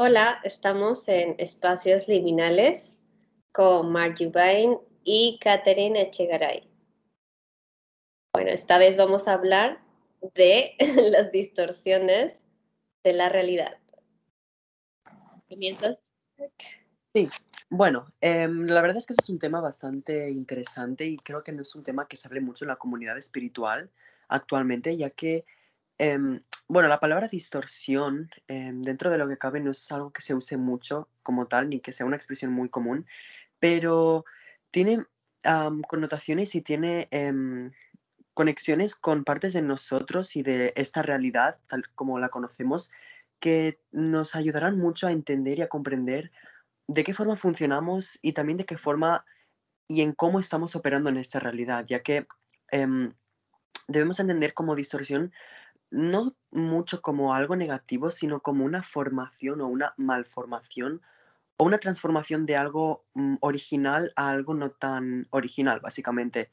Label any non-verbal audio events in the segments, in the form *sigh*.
Hola, estamos en Espacios Liminales con Mark Jubain y Catherine Echegaray. Bueno, esta vez vamos a hablar de *laughs* las distorsiones de la realidad. ¿Comienzas? Sí, bueno, em, la verdad es que es un tema bastante interesante y creo que no es un tema que se hable mucho en la comunidad espiritual actualmente, ya que Em, bueno, la palabra distorsión, em, dentro de lo que cabe, no es algo que se use mucho como tal, ni que sea una expresión muy común, pero tiene connotaciones y tiene em, conexiones con partes de nosotros y de esta realidad, tal como la conocemos, que nos ayudarán mucho a entender y a comprender de qué forma funcionamos y también de qué forma y en cómo estamos operando en esta realidad, ya que debemos entender como distorsión no mucho como algo negativo, sino como una formación o una malformación o una transformación de algo mm, original a algo no tan original, básicamente.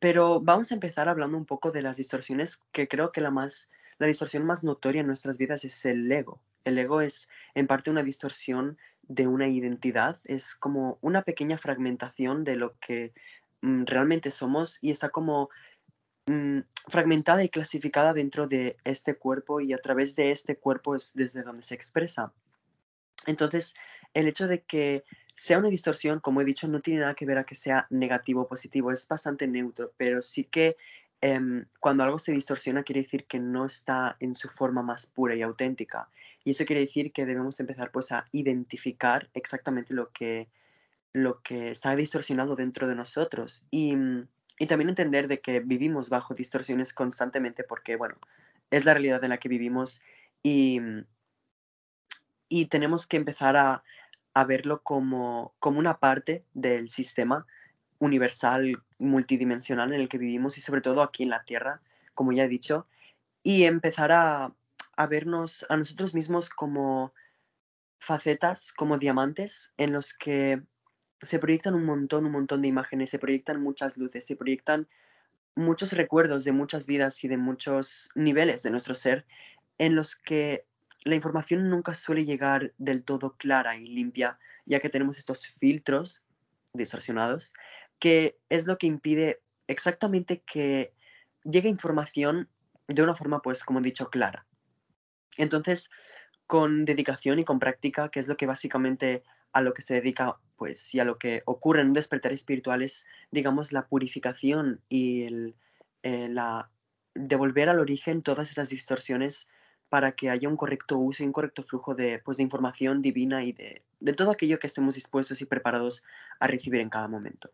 pero vamos a empezar hablando un poco de las distorsiones, que creo que la, más, la distorsión más notoria en nuestras vidas es el ego. El ego es en parte una distorsión de una identidad, es como una pequeña fragmentación de lo que mm, realmente somos y está como Mm, fragmentada y clasificada dentro de este cuerpo y a través de este cuerpo es desde donde se expresa. Entonces, el hecho de que sea una distorsión, como he dicho, no tiene nada que ver a que sea negativo o positivo, es bastante neutro, pero sí que em, cuando algo se distorsiona quiere decir que no está en su forma más pura y auténtica. Y eso quiere decir que debemos empezar pues a identificar exactamente lo que, lo que está distorsionado dentro de nosotros. Y mm, y también entender de que vivimos bajo distorsiones constantemente porque, bueno, es la realidad en la que vivimos y, mm, y tenemos que empezar a, a verlo como, como una parte del sistema universal, multidimensional en el que vivimos y sobre todo aquí en la Tierra, como ya he dicho, y empezar a, a vernos a nosotros mismos como facetas, como diamantes en los que se proyectan un montón, un montón de imágenes, se proyectan muchas luces, se proyectan muchos recuerdos de muchas vidas y de muchos niveles de nuestro ser en los que la información nunca suele llegar del todo clara y limpia, ya que tenemos estos filtros distorsionados, que es lo que impide exactamente que llegue información de una forma, pues, como he dicho, clara. Entonces, con dedicación y con práctica, que es lo que básicamente a lo que se dedica, pues, y a lo que ocurre en un despertar espiritual es, digamos, la purificación y eh, la devolver al origen todas esas distorsiones para que haya un correcto uso y un correcto flujo de, pues, de información divina y de, de todo aquello que estemos dispuestos y preparados a recibir en cada momento.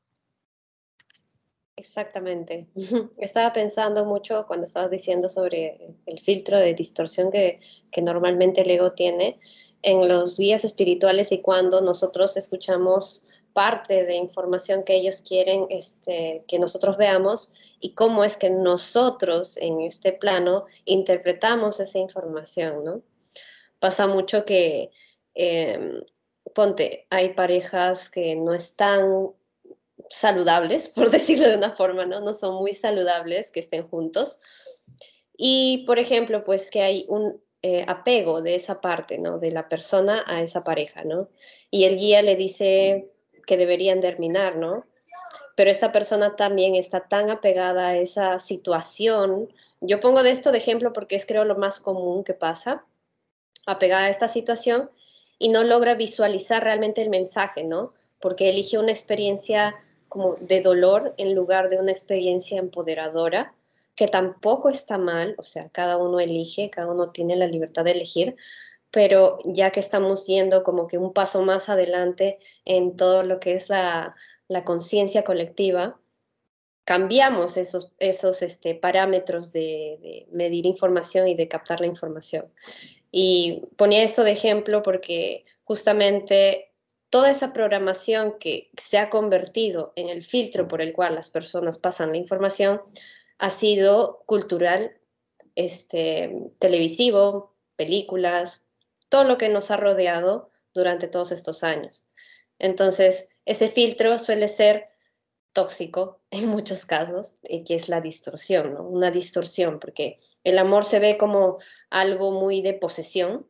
Exactamente. *laughs* Estaba pensando mucho cuando estabas diciendo sobre el filtro de distorsión que, que normalmente el ego tiene en los guías espirituales y cuando nosotros escuchamos parte de información que ellos quieren este, que nosotros veamos y cómo es que nosotros en este plano interpretamos esa información, ¿no? Pasa mucho que, em, ponte, hay parejas que no están saludables, por *laughs* decirlo de una forma, ¿no? No son muy saludables que estén juntos. Y, por ejemplo, pues que hay un eh, apego de esa parte, ¿no? De la persona a esa pareja, ¿no? Y el guía le dice que deberían terminar, ¿no? Pero esta persona también está tan apegada a esa situación. Yo pongo de esto de ejemplo porque es creo lo más común que pasa, apegada a esta situación y no logra visualizar realmente el mensaje, ¿no? Porque elige una experiencia como de dolor en lugar de una experiencia empoderadora que tampoco está mal, o sea, cada uno elige, cada uno tiene la libertad de elegir, pero ya que estamos yendo como que un paso más adelante en todo lo que es la, conciencia colectiva, cambiamos esos, esos este, parámetros de, de, medir información y de captar la información. Y ponía esto de ejemplo porque justamente toda esa programación que se ha convertido en el filtro por el cual las personas pasan la información, ha sido cultural, este, televisivo, películas, todo lo que nos ha rodeado durante todos estos años. Entonces, ese filtro suele ser tóxico *laughs* en muchos casos, que es la distorsión, ¿no? Una distorsión, porque el amor se ve como algo muy de posesión,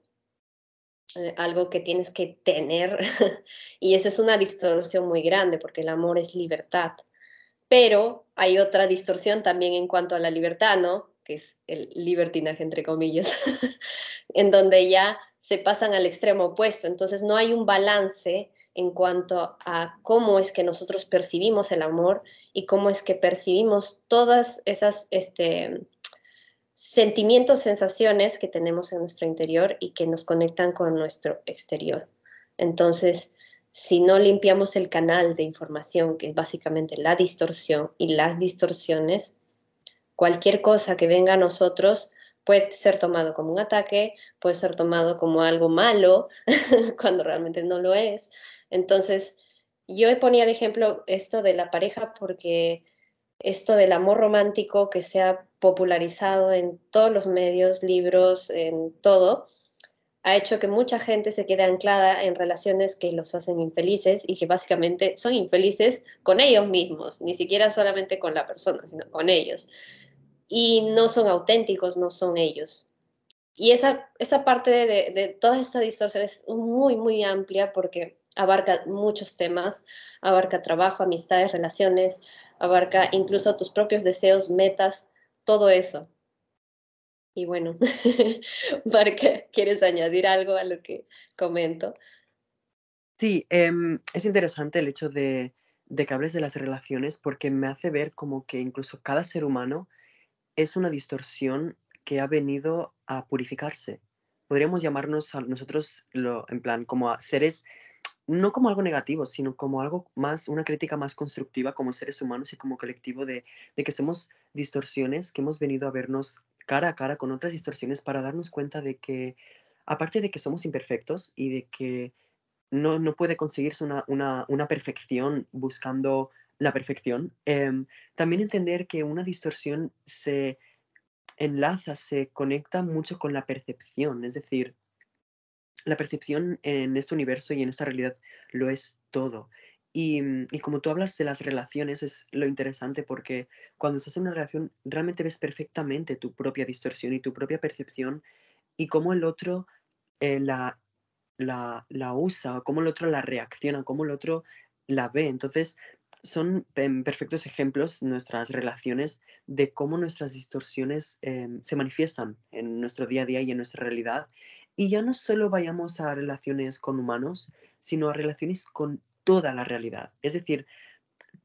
eh, algo que tienes que tener, *laughs* y esa es una distorsión muy grande, porque el amor es libertad. Pero hay otra distorsión también en cuanto a la libertad, ¿no? Que es el libertinaje, entre comillas, *laughs* en donde ya se pasan al extremo opuesto. Entonces no hay un balance en cuanto a cómo es que nosotros percibimos el amor y cómo es que percibimos todas esas este, sentimientos, sensaciones que tenemos en nuestro interior y que nos conectan con nuestro exterior. Entonces, si no limpiamos el canal de información, que es básicamente la distorsión y las distorsiones, cualquier cosa que venga a nosotros puede ser tomado como un ataque, puede ser tomado como algo malo, *laughs* cuando realmente no lo es. Entonces, yo ponía de ejemplo esto de la pareja porque esto del amor romántico que se ha popularizado en todos los medios, libros, en todo, ha hecho que mucha gente se quede anclada en relaciones que los hacen infelices y que básicamente son infelices con ellos mismos, ni siquiera solamente con la persona, sino con ellos. Y no son auténticos, no son ellos. Y esa, esa parte de, de toda esta distorsión es muy, muy amplia porque abarca muchos temas, abarca trabajo, amistades, relaciones, abarca incluso tus propios deseos, metas, todo eso. Y bueno, *laughs* Marca, ¿quieres añadir algo a lo que comento? Sí, em, es interesante el hecho de, de que hables de las relaciones porque me hace ver como que incluso cada ser humano es una distorsión que ha venido a purificarse. Podríamos llamarnos a nosotros, lo, en plan, como seres no como algo negativo, sino como algo más, una crítica más constructiva como seres humanos y como colectivo de, de que somos distorsiones, que hemos venido a vernos cara a cara con otras distorsiones para darnos cuenta de que, aparte de que somos imperfectos y de que no, no puede conseguirse una, una, una perfección buscando la perfección, em, también entender que una distorsión se enlaza, se conecta mucho con la percepción, es decir, la percepción en este universo y en esta realidad lo es todo. Y, mm, y, como tú hablas de las relaciones, es lo interesante porque cuando estás en una relación realmente ves perfectamente tu propia distorsión y tu propia percepción y cómo el otro eh, la, la, la usa, cómo el otro la reacciona, cómo el otro la ve. Entonces, son em, perfectos ejemplos nuestras relaciones de cómo nuestras distorsiones em, se manifiestan en nuestro día a día y en nuestra realidad y ya no solo vayamos a relaciones con humanos, sino a relaciones con toda la realidad. Es decir,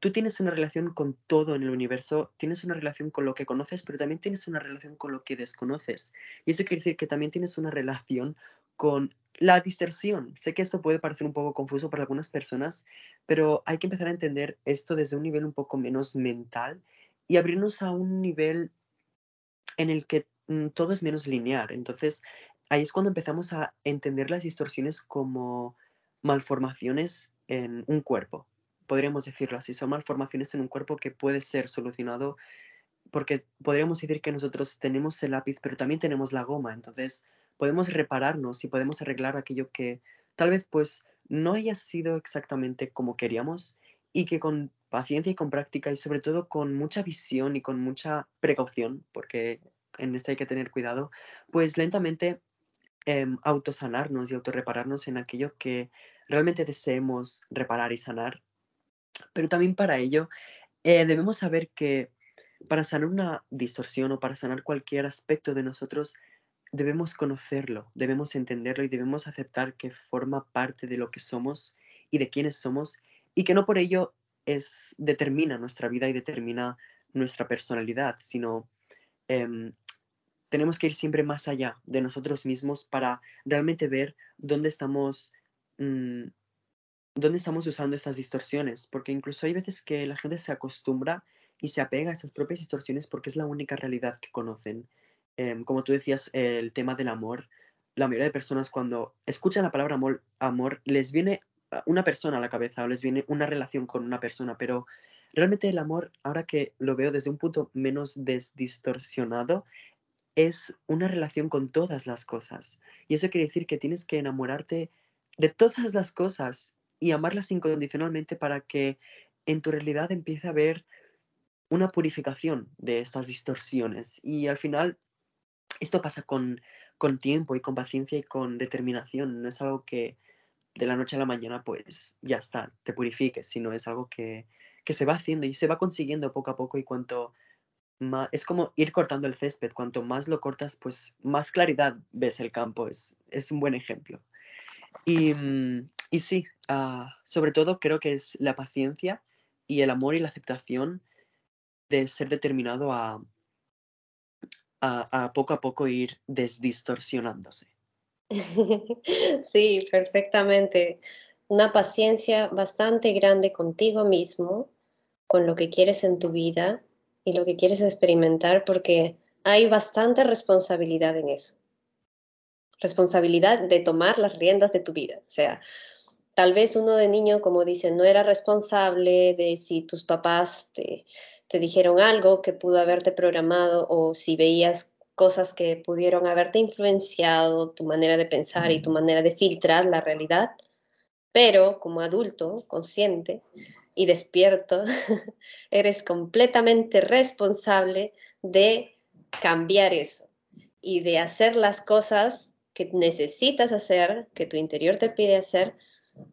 tú tienes una relación con todo en el universo, tienes una relación con lo que conoces, pero también tienes una relación con lo que desconoces. Y eso quiere decir que también tienes una relación con la distorsión. Sé que esto puede parecer un poco confuso para algunas personas, pero hay que empezar a entender esto desde un nivel un poco menos mental y abrirnos a un nivel en el que mm, todo es menos lineal. Entonces, ahí es cuando empezamos a entender las distorsiones como malformaciones en un cuerpo. Podríamos decirlo así, son malformaciones en un cuerpo que puede ser solucionado porque podríamos decir que nosotros tenemos el lápiz, pero también tenemos la goma, entonces podemos repararnos y podemos arreglar aquello que tal vez pues no haya sido exactamente como queríamos y que con paciencia y con práctica y sobre todo con mucha visión y con mucha precaución, porque en esto hay que tener cuidado, pues lentamente em, autosanarnos y autorrepararnos en aquello que realmente deseemos reparar y sanar. Pero también para ello eh, debemos saber que para sanar una distorsión o para sanar cualquier aspecto de nosotros, debemos conocerlo, debemos entenderlo y debemos aceptar que forma parte de lo que somos y de quiénes somos y que no por ello es, determina nuestra vida y determina nuestra personalidad, sino em, tenemos que ir siempre más allá de nosotros mismos para realmente ver dónde estamos, dónde estamos usando estas distorsiones, porque incluso hay veces que la gente se acostumbra y se apega a estas propias distorsiones porque es la única realidad que conocen. Em, como tú decías, el tema del amor, la mayoría de personas cuando escuchan la palabra amor, amor les viene una persona a la cabeza o les viene una relación con una persona, pero realmente el amor, ahora que lo veo desde un punto menos desdistorsionado, es una relación con todas las cosas. Y eso quiere decir que tienes que enamorarte de todas las cosas y amarlas incondicionalmente para que en tu realidad empiece a haber una purificación de estas distorsiones. Y al final, esto pasa con, con tiempo y con paciencia y con determinación. No es algo que de la noche a la mañana, pues ya está, te purifiques, sino es algo que, que se va haciendo y se va consiguiendo poco a poco y cuanto más, es como ir cortando el césped, cuanto más lo cortas, pues más claridad ves el campo, es, es un buen ejemplo. Y, mm, y sí, ah, sobre todo creo que es la paciencia y el amor y la aceptación de ser determinado a, a, a poco a poco ir desdistorsionándose. *laughs* Sí, perfectamente. Una paciencia bastante grande contigo mismo, con lo que quieres en tu vida y lo que quieres experimentar, porque hay bastante responsabilidad en eso. Responsabilidad de tomar las riendas de tu vida. O sea, tal vez uno de niño, como dicen, no era responsable de si tus papás te, te dijeron algo que pudo haberte programado o si veías cosas que pudieron haberte influenciado tu manera de pensar y tu manera de filtrar la realidad, pero como adulto, consciente y despierto, *laughs* eres completamente responsable de cambiar eso y de hacer las cosas que necesitas hacer, que tu interior te pide hacer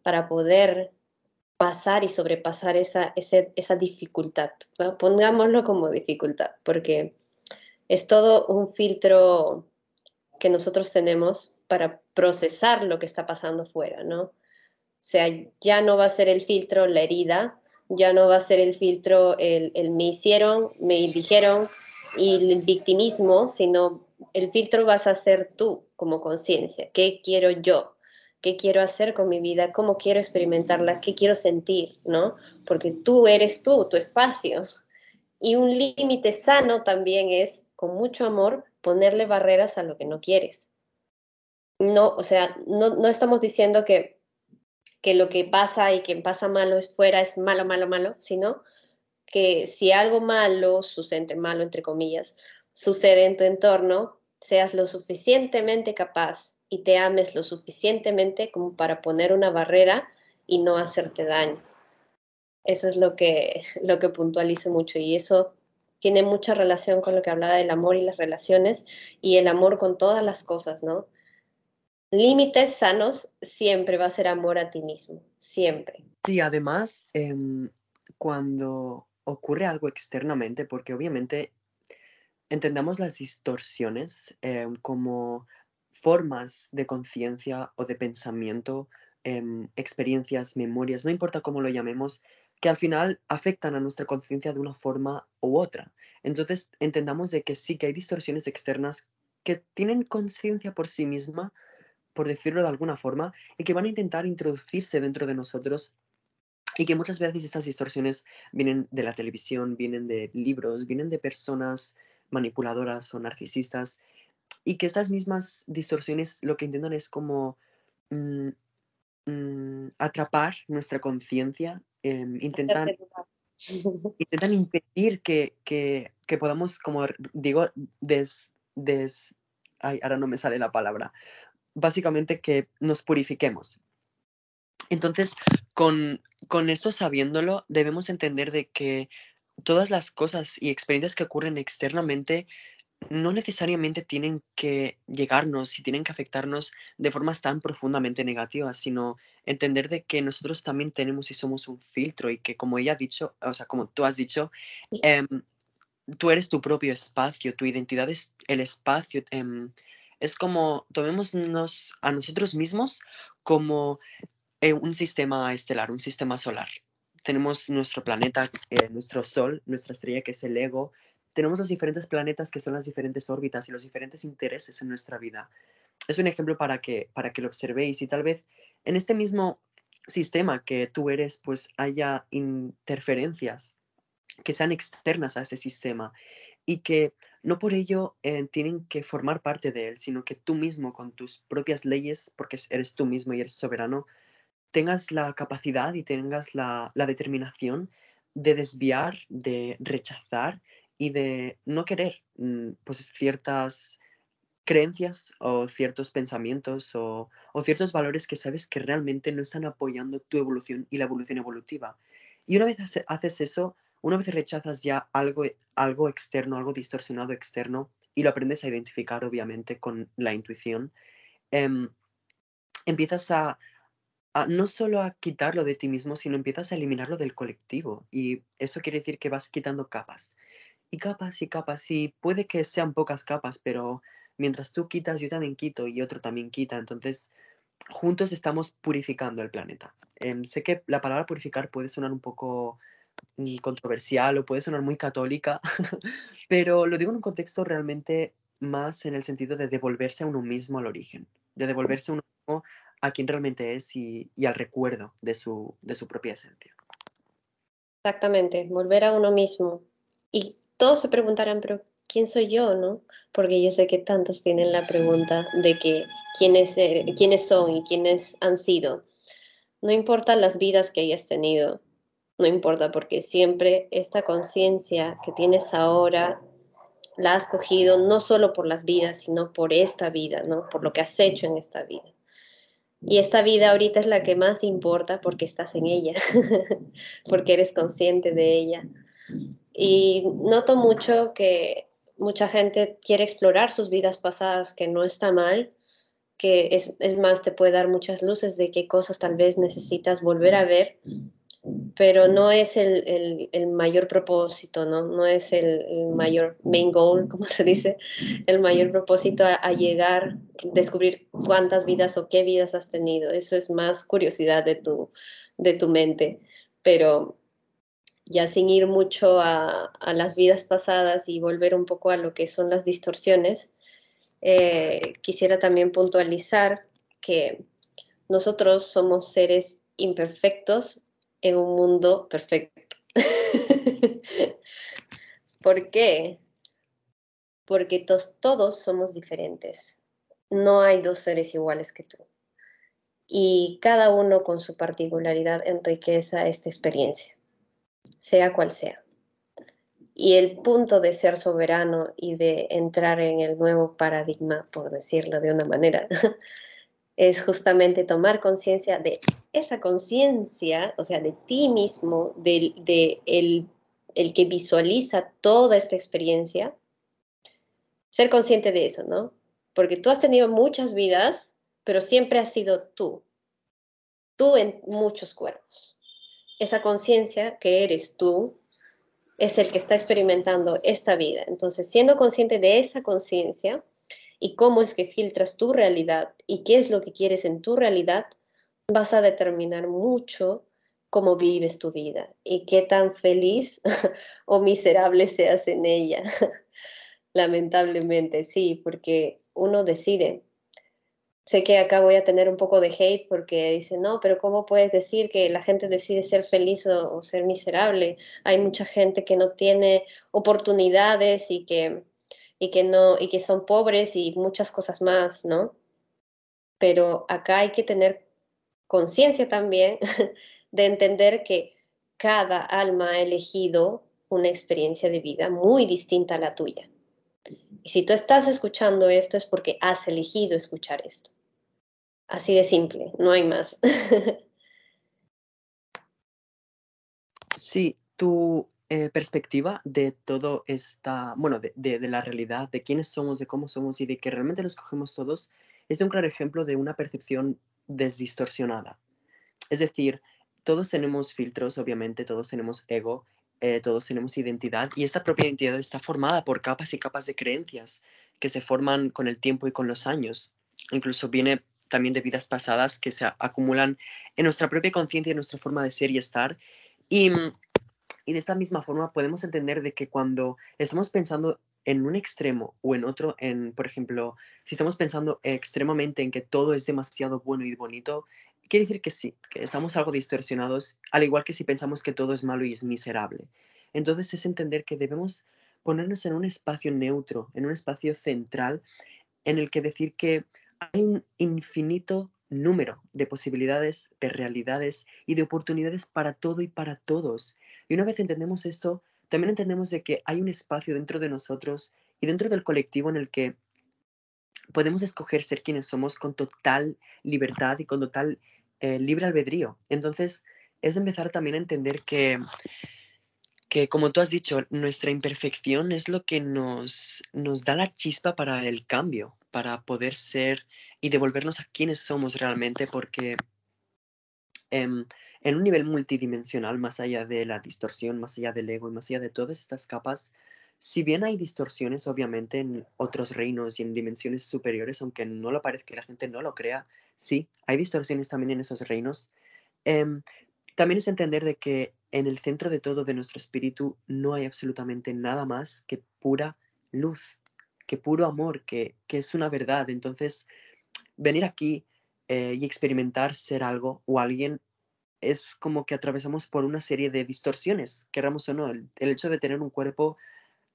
para poder pasar y sobrepasar esa, esa dificultad. Pongámoslo como dificultad, porque es todo un filtro que nosotros tenemos para procesar lo que está pasando fuera, ¿no? O sea, ya no va a ser el filtro la herida, ya no va a ser el filtro el, el me hicieron, me dijeron y el victimismo, sino el filtro vas a ser tú como conciencia. ¿Qué quiero yo? ¿Qué quiero hacer con mi vida? ¿Cómo quiero experimentarla? ¿Qué quiero sentir? ¿No? Porque tú eres tú, tu espacio. Y un límite sano también es con mucho amor, ponerle barreras a lo que no quieres. No, o sea, no, no estamos diciendo que, que lo que pasa y que pasa malo es fuera, es malo, malo, malo, sino que si algo malo sucede, malo entre comillas, sucede en tu entorno, seas lo suficientemente capaz y te ames lo suficientemente como para poner una barrera y no hacerte daño. Eso es lo que, lo que puntualizo mucho y eso tiene mucha relación con lo que hablaba del amor y las relaciones y el amor con todas las cosas, ¿no? Límites sanos siempre va a ser amor a ti mismo, siempre. Sí, además, em, cuando ocurre algo externamente, porque obviamente entendamos las distorsiones em, como formas de conciencia o de pensamiento, em, experiencias, memorias, no importa cómo lo llamemos, que al final afectan a nuestra conciencia de una forma u otra. Entonces, entendamos de que sí que hay distorsiones externas que tienen conciencia por sí misma, por decirlo de alguna forma, y que van a intentar introducirse dentro de nosotros y que muchas veces estas distorsiones vienen de la televisión, vienen de libros, vienen de personas manipuladoras o narcisistas, y que estas mismas distorsiones lo que intentan es como mm, mm, atrapar nuestra conciencia Em, intentan, *laughs* intentan impedir que, que, que, podamos, como digo, des, des, ay, ahora no me sale la palabra, básicamente que nos purifiquemos. Entonces, con, con eso sabiéndolo, debemos entender de que todas las cosas y experiencias que ocurren externamente no necesariamente tienen que llegarnos y tienen que afectarnos de formas tan profundamente negativas, sino entender de que nosotros también tenemos y somos un filtro y que como ella ha dicho, o sea, como tú has dicho, em, tú eres tu propio espacio, tu identidad es el espacio. Em, es como tomémonos a nosotros mismos como eh, un sistema estelar, un sistema solar. Tenemos nuestro planeta, eh, nuestro sol, nuestra estrella que es el ego, tenemos los diferentes planetas que son las diferentes órbitas y los diferentes intereses en nuestra vida. Es un ejemplo para que, para que lo observéis y tal vez en este mismo sistema que tú eres, pues haya interferencias que sean externas a este sistema y que no por ello eh, tienen que formar parte de él, sino que tú mismo con tus propias leyes, porque eres tú mismo y eres soberano, tengas la capacidad y tengas la, la determinación de desviar, de rechazar y de no querer mm, pues ciertas creencias o ciertos pensamientos o, ciertos valores que sabes que realmente no están apoyando tu evolución y la evolución evolutiva. Y una vez haces eso, una vez rechazas ya algo, algo externo, algo distorsionado externo, y lo aprendes a identificar obviamente con la intuición, em, empiezas a, no solo a quitarlo de ti mismo, sino empiezas a eliminarlo del colectivo. Y eso quiere decir que vas quitando capas. Y capas y capas. Y puede que sean pocas capas, pero mientras tú quitas, yo también quito y otro también quita. Entonces, juntos estamos purificando el planeta. Em, sé que la palabra purificar puede sonar un poco mm, controversial o puede sonar muy católica, *laughs* pero lo digo en un contexto realmente más en el sentido de devolverse a uno mismo al origen, de devolverse a uno mismo a quien realmente es y, al recuerdo de su, de su propia esencia. Exactamente, volver a uno mismo. Y todos se preguntarán, pero ¿quién soy yo, no? Porque yo sé que tantos tienen la pregunta de que quiénes, quiénes son y quiénes han sido. No importa las vidas que hayas tenido, no importa porque siempre esta conciencia que tienes ahora la has cogido no solo por las vidas, sino por esta vida, ¿no? Por lo que has hecho en esta vida. Y esta vida ahorita es la que más importa porque estás en ella, *laughs* porque eres consciente de ella. Y noto mucho que mucha gente quiere explorar sus vidas pasadas, que no está mal, que es, es, más, te puede dar muchas luces de qué cosas tal vez necesitas volver a ver pero no es el, el, mayor propósito, ¿no? No es el, mayor main goal, como se dice, el mayor propósito a, llegar, descubrir cuántas vidas o qué vidas has tenido. Eso es más curiosidad de tu, de tu mente, pero ya sin ir mucho a, a las vidas pasadas y volver un poco a lo que son las distorsiones, eh, quisiera también puntualizar que nosotros somos seres imperfectos en un mundo perfecto. *laughs* ¿Por qué? Porque todos somos diferentes. No hay dos seres iguales que tú. Y cada uno con su particularidad enriquece esta experiencia, sea cual sea. Y el punto de ser soberano y de entrar en el nuevo paradigma, por decirlo de una manera, *laughs* es justamente tomar conciencia de esa conciencia, o sea, de ti mismo, de, de el, el, que visualiza toda esta experiencia, ser consciente de eso, ¿no? Porque tú has tenido muchas vidas, pero siempre has sido tú, tú en muchos cuerpos. Esa conciencia que eres tú es el que está experimentando esta vida. Entonces, siendo consciente de esa conciencia, y cómo es que filtras tu realidad y qué es lo que quieres en tu realidad, vas a determinar mucho cómo vives tu vida y qué tan feliz *laughs* o miserable seas en ella. *laughs* Lamentablemente, sí, porque uno decide. Sé que acá voy a tener un poco de hate porque dice, no, pero ¿cómo puedes decir que la gente decide ser feliz o, ser miserable? Hay mucha gente que no tiene oportunidades y que y que no y que son pobres y muchas cosas más, ¿no? Pero acá hay que tener conciencia también *laughs* de entender que cada alma ha elegido una experiencia de vida muy distinta a la tuya. Y si tú estás escuchando esto es porque has elegido escuchar esto. Así de simple, no hay más. *laughs* Sí, tú eh, perspectiva de todo esta, bueno, de, de, la realidad, de quiénes somos, de cómo somos y de que realmente los cogemos todos, es un claro ejemplo de una percepción desdistorsionada. Es decir, todos tenemos filtros, obviamente, todos tenemos ego, eh, todos tenemos identidad y esta propia identidad está formada por capas y capas de creencias que se forman con el tiempo y con los años. Incluso viene también de vidas pasadas que se acumulan en nuestra propia conciencia, en nuestra forma de ser y estar. Y mm, y de esta misma forma podemos entender de que cuando estamos pensando en un extremo o en otro, en, por ejemplo, si estamos pensando extremadamente en que todo es demasiado bueno y bonito, quiere decir que sí, que estamos algo distorsionados, al igual que si pensamos que todo es malo y es miserable. Entonces es entender que debemos ponernos en un espacio neutro, en un espacio central, en el que decir que hay un infinito número de posibilidades, de realidades y de oportunidades para todo y para todos. Y una vez entendemos esto, también entendemos de que hay un espacio dentro de nosotros y dentro del colectivo en el que podemos escoger ser quienes somos con total libertad y con total eh, libre albedrío. Entonces, es empezar también a entender que que como tú has dicho, nuestra imperfección es lo que nos, nos da la chispa para el cambio, para poder ser y devolvernos a quienes somos realmente, porque en un nivel multidimensional, más allá de la distorsión, más allá del ego y más allá de todas estas capas, si bien hay distorsiones obviamente en otros reinos y en dimensiones superiores, aunque no lo parezca que la gente no lo crea, sí, hay distorsiones también en esos reinos. Em, también es entender de que en el centro de todo de nuestro espíritu no hay absolutamente nada más que pura luz, que puro amor, que, es una verdad. Entonces, venir aquí eh, y experimentar ser algo o alguien es como que atravesamos por una serie de distorsiones, queramos o no. El, hecho de tener un cuerpo,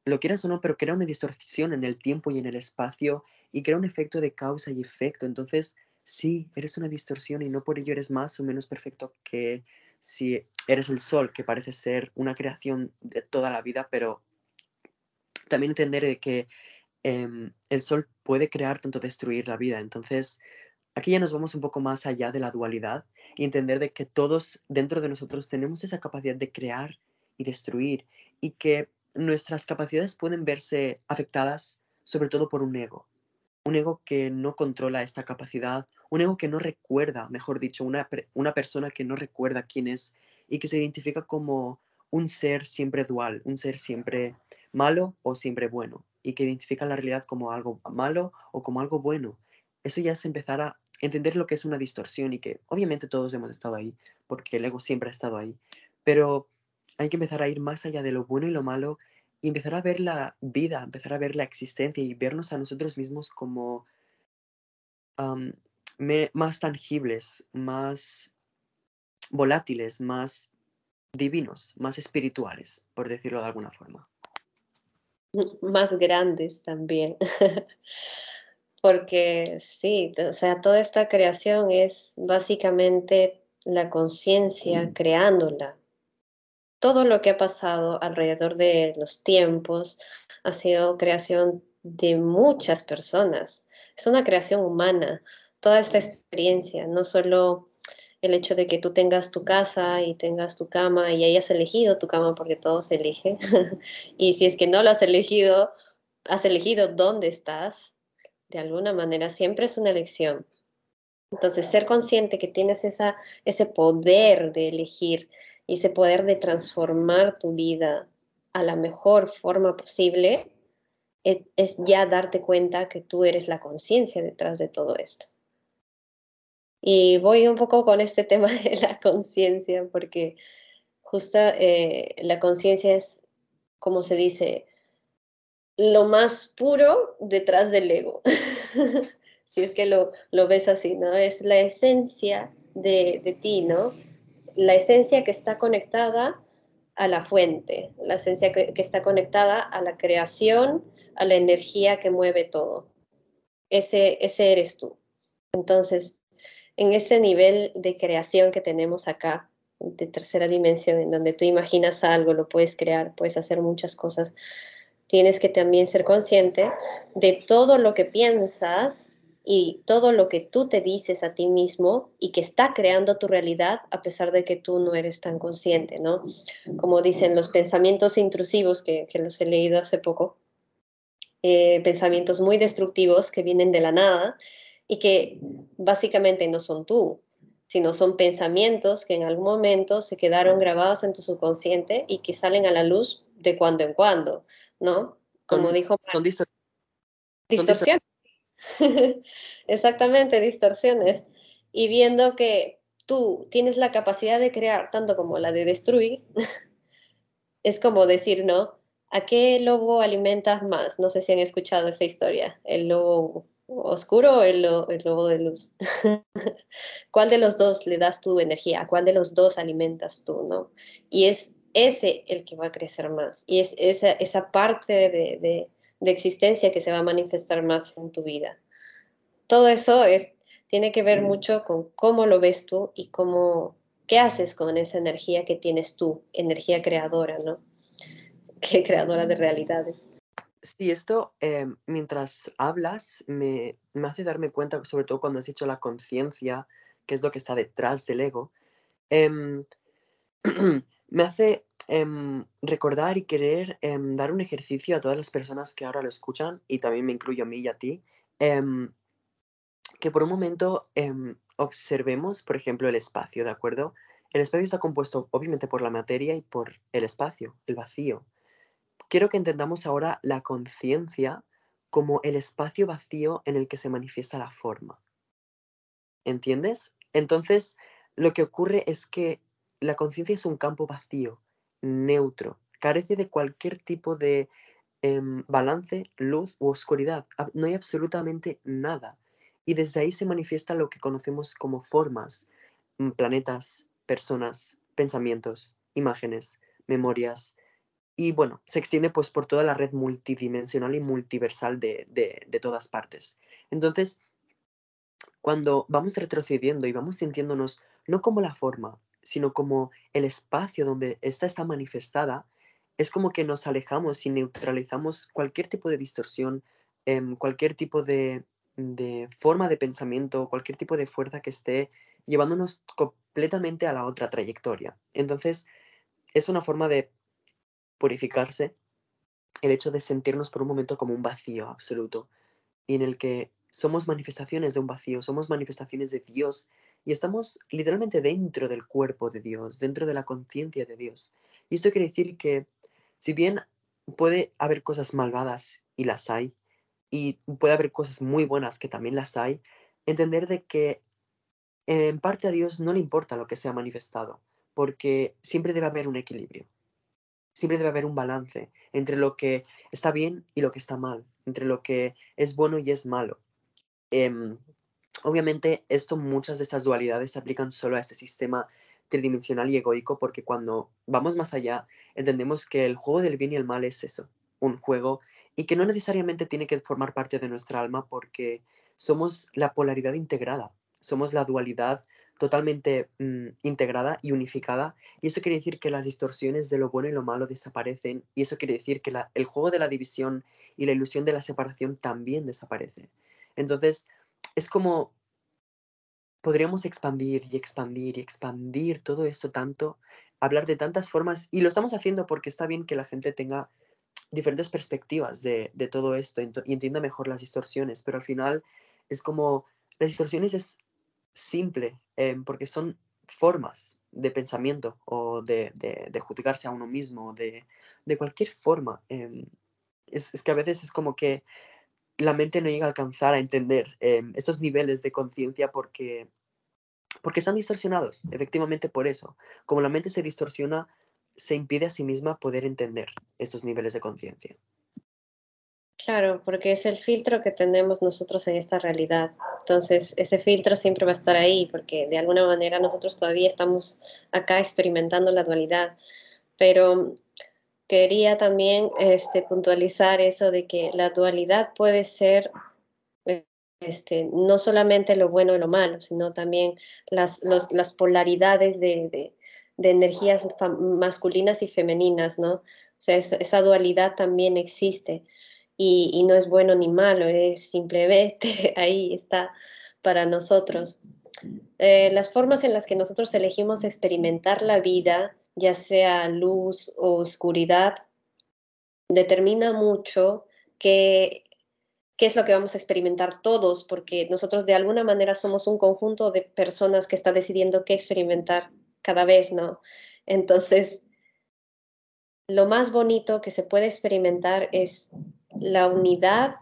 lo quieras o no, pero crea una distorsión en el tiempo y en el espacio y crea un efecto de causa y efecto. Entonces, sí, eres una distorsión y no por ello eres más o menos perfecto que si eres el sol, que parece ser una creación de toda la vida, pero también entender que em, el sol puede crear tanto destruir la vida. Entonces, aquí ya nos vamos un poco más allá de la dualidad y entender de que todos dentro de nosotros tenemos esa capacidad de crear y destruir y que nuestras capacidades pueden verse afectadas sobre todo por un ego un ego que no controla esta capacidad, un ego que no recuerda, mejor dicho, una, una persona que no recuerda quién es y que se identifica como un ser siempre dual, un ser siempre malo o siempre bueno, y que identifica la realidad como algo malo o como algo bueno. Eso ya es empezar a entender lo que es una distorsión y que obviamente todos hemos estado ahí, porque el ego siempre ha estado ahí, pero hay que empezar a ir más allá de lo bueno y lo malo y empezar a ver la vida, empezar a ver la existencia y vernos a nosotros mismos como más tangibles, más volátiles, más divinos, más espirituales, por decirlo de alguna forma. Más grandes también. *laughs* Porque sí, o sea, toda esta creación es básicamente la conciencia creándola, todo lo que ha pasado alrededor de los tiempos ha sido creación de muchas personas. Es una creación humana. Toda esta experiencia, no solo el hecho de que tú tengas tu casa y tengas tu cama y hayas elegido tu cama porque todo se elige. *laughs* y si es que no lo has elegido, has elegido dónde estás. De alguna manera, siempre es una elección. Entonces, ser consciente que tienes esa, ese poder de elegir y ese poder de transformar tu vida a la mejor forma posible, es, ya darte cuenta que tú eres la conciencia detrás de todo esto. Y voy un poco con este tema *laughs* de la conciencia, porque justo eh, la conciencia es, como se dice, lo más puro detrás del ego. *laughs* si es que lo, ves así, ¿no? Es la esencia de, de ti, ¿no? la esencia que está conectada a la fuente, la esencia que, está conectada a la creación, a la energía que mueve todo. Ese, ese eres tú. Entonces, en ese nivel de creación que tenemos acá, de tercera dimensión, en donde tú imaginas algo, lo puedes crear, puedes hacer muchas cosas, tienes que también ser consciente de todo lo que piensas y todo lo que tú te dices a ti mismo y que está creando tu realidad a pesar de que tú no eres tan consciente, ¿no? Como dicen los pensamientos intrusivos, que, los he leído hace poco, eh, pensamientos muy destructivos que vienen de la nada y que básicamente no son tú, sino son pensamientos que en algún momento se quedaron grabados en tu subconsciente y que salen a la luz de cuando en cuando, ¿no? Como dijo... Son distorsiones. *laughs* Exactamente, distorsiones. Y viendo que tú tienes la capacidad de crear tanto como la de destruir, *laughs* es como decir, ¿no? ¿A qué lobo alimentas más? No sé si han escuchado esa historia. ¿El lobo oscuro o el, lobo de luz? *laughs* ¿Cuál de los dos le das tu energía? ¿A cuál de los dos alimentas tú, no? Y es ese el que va a crecer más. Y es esa, esa parte de de existencia que se va a manifestar más en tu vida. Todo eso es, tiene que ver mucho con cómo lo ves tú y cómo, qué haces con esa energía que tienes tú, energía creadora, ¿no? *laughs* Que creadora de realidades. Sí, esto, eh, mientras hablas, me, me, hace darme cuenta, sobre todo cuando has dicho la conciencia, que es lo que está detrás del ego, em, *clears throat* me hace em, recordar y querer em, dar un ejercicio a todas las personas que ahora lo escuchan, y también me incluyo a mí y a ti, em, que por un momento observemos, por ejemplo, el espacio, ¿de acuerdo? El espacio está compuesto obviamente por la materia y por el espacio, el vacío. Quiero que entendamos ahora la conciencia como el espacio vacío en el que se manifiesta la forma. ¿Entiendes? Entonces, lo que ocurre es que la conciencia es un campo vacío, neutro, carece de cualquier tipo de em, balance, luz u oscuridad. No hay absolutamente nada. Y desde ahí se manifiesta lo que conocemos como formas, mm, planetas, personas, pensamientos, imágenes, memorias. Y bueno, se extiende pues por toda la red multidimensional y multiversal de, de todas partes. Entonces, cuando vamos retrocediendo y vamos sintiéndonos no como la forma, sino como el espacio donde esta está manifestada, es como que nos alejamos y neutralizamos cualquier tipo de distorsión, em, cualquier tipo de, de forma de pensamiento, cualquier tipo de fuerza que esté llevándonos completamente a la otra trayectoria. Entonces, es una forma de purificarse el hecho de sentirnos por un momento como un vacío absoluto, y en el que somos manifestaciones de un vacío, somos manifestaciones de Dios y estamos literalmente dentro del cuerpo de Dios, dentro de la conciencia de Dios. Y esto quiere decir que si bien puede haber cosas malvadas y las hay, y puede haber cosas muy buenas que también las hay, entender de que en parte a Dios no le importa lo que sea manifestado, porque siempre debe haber un equilibrio. Siempre debe haber un balance entre lo que está bien y lo que está mal, entre lo que es bueno y es malo. Em, obviamente, esto, muchas de estas dualidades se aplican solo a este sistema tridimensional y egoico, porque cuando vamos más allá, entendemos que el juego del bien y el mal es eso, un juego, y que no necesariamente tiene que formar parte de nuestra alma porque somos la polaridad integrada, somos la dualidad totalmente mm, integrada y unificada, y eso quiere decir que las distorsiones de lo bueno y lo malo desaparecen, y eso quiere decir que el juego de la división y la ilusión de la separación también desaparece. Entonces, es como podríamos expandir y expandir y expandir todo esto tanto, hablar de tantas formas, y lo estamos haciendo porque está bien que la gente tenga diferentes perspectivas de, todo esto y entienda mejor las distorsiones, pero al final es como, las distorsiones es simple, em, porque son formas de pensamiento o de, de, juzgarse a uno mismo, de, de cualquier forma. Em, es, es, que a veces es como que la mente no llega a alcanzar a entender em, estos niveles de conciencia porque, porque están distorsionados, efectivamente por eso. Como la mente se distorsiona, se impide a sí misma poder entender estos niveles de conciencia. Claro, porque es el filtro que tenemos nosotros en esta realidad. Entonces, ese filtro siempre va a estar ahí, porque de alguna manera nosotros todavía estamos acá experimentando la dualidad. Pero quería también este, puntualizar eso de que la dualidad puede ser este, no solamente lo bueno y lo malo, sino también las, polaridades de, energías masculinas y femeninas, ¿no? O sea, esa, dualidad también existe y, y, no es bueno ni malo, es simplemente *laughs* ahí está para nosotros. Eh, las formas en las que nosotros elegimos experimentar la vida ya sea luz o oscuridad, determina mucho qué, qué es lo que vamos a experimentar todos, porque nosotros de alguna manera somos un conjunto de personas que está decidiendo qué experimentar cada vez, ¿no? Entonces, lo más bonito que se puede experimentar es la unidad,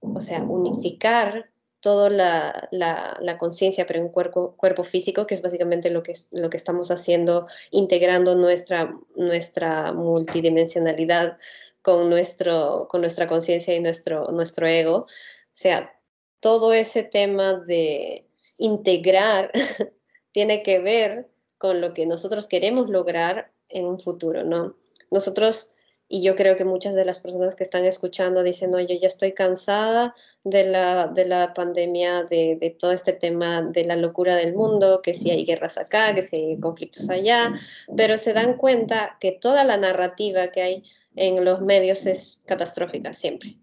o sea, unificar toda la, la, conciencia, pero un cuerpo, cuerpo físico, que es básicamente lo que, lo que estamos haciendo, integrando nuestra, nuestra multidimensionalidad con, nuestro, con nuestra conciencia y nuestro, nuestro ego. O sea, todo ese tema de integrar *laughs* tiene que ver con lo que nosotros queremos lograr en un futuro, ¿no? Nosotros y yo creo que muchas de las personas que están escuchando dicen, no, yo ya estoy cansada de la, de la pandemia, de, de, todo este tema de la locura del mundo, que si hay guerras acá, que si hay conflictos allá, pero se dan cuenta que toda la narrativa que hay en los medios es catastrófica siempre.